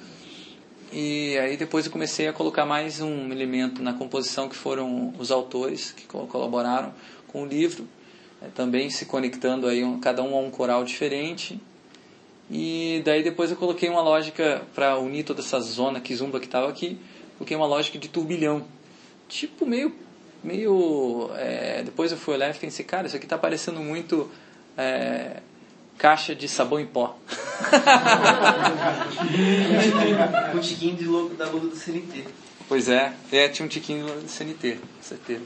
E aí depois eu comecei a colocar mais um elemento na composição que foram os autores que colaboraram com o livro, é, também se conectando aí cada um a um coral diferente. E daí depois eu coloquei uma lógica para unir toda essa zona kizumba que estava aqui, coloquei uma lógica de turbilhão, tipo meio meio é, depois eu fui olhar e pensei, cara, isso aqui está parecendo muito é, caixa de sabão em pó. <laughs> um tiquinho de logo da logo do CNT. Pois é, é, tinha um tiquinho do CNT, com certeza.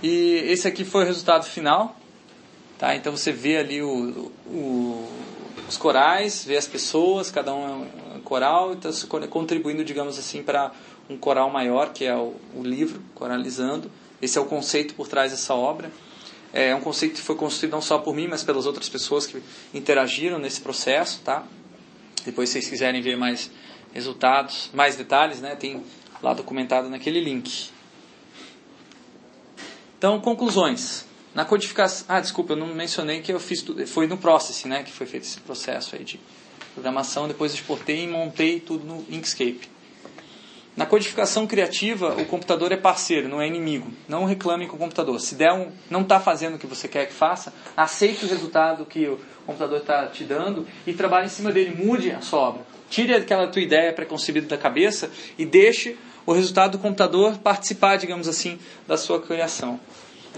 E esse aqui foi o resultado final. Tá? Então você vê ali o, o, os corais, vê as pessoas, cada um é um coral, então contribuindo, digamos assim, para um coral maior, que é o, o livro, Coralizando. Esse é o conceito por trás dessa obra. É um conceito que foi construído não só por mim, mas pelas outras pessoas que interagiram nesse processo, tá? Depois, se vocês quiserem ver mais resultados, mais detalhes, né, tem lá documentado naquele link. Então, conclusões. Na codificação, ah, desculpa, eu não mencionei que eu fiz foi no Process, né, que foi feito esse processo aí de programação, depois exportei e montei tudo no Inkscape. Na codificação criativa, o computador é parceiro, não é inimigo. Não reclame com o computador. Se der um, não está fazendo o que você quer que faça, aceite o resultado que o computador está te dando e trabalhe em cima dele. Mude a sua obra. Tire aquela tua ideia preconcebida da cabeça e deixe o resultado do computador participar, digamos assim, da sua criação.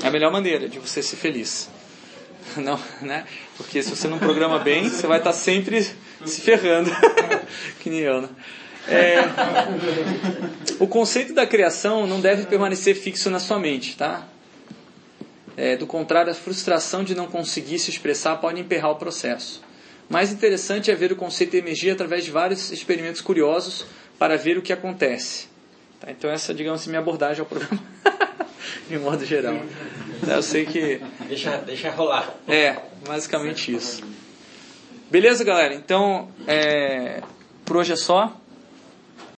É a melhor maneira de você ser feliz. <laughs> Não, né? Porque se você não programa bem, você vai estar sempre se ferrando. <laughs> que nem eu, né? É, o conceito da criação não deve permanecer fixo na sua mente, tá? É, do contrário, a frustração de não conseguir se expressar pode emperrar o processo. Mais interessante é ver o conceito emergir através de vários experimentos curiosos para ver o que acontece. Tá? Então essa, digamos assim, minha abordagem ao programa, <laughs> de modo geral. Eu sei que... Deixa, deixa rolar. É, basicamente isso. Beleza, galera? Então, é, por hoje é só.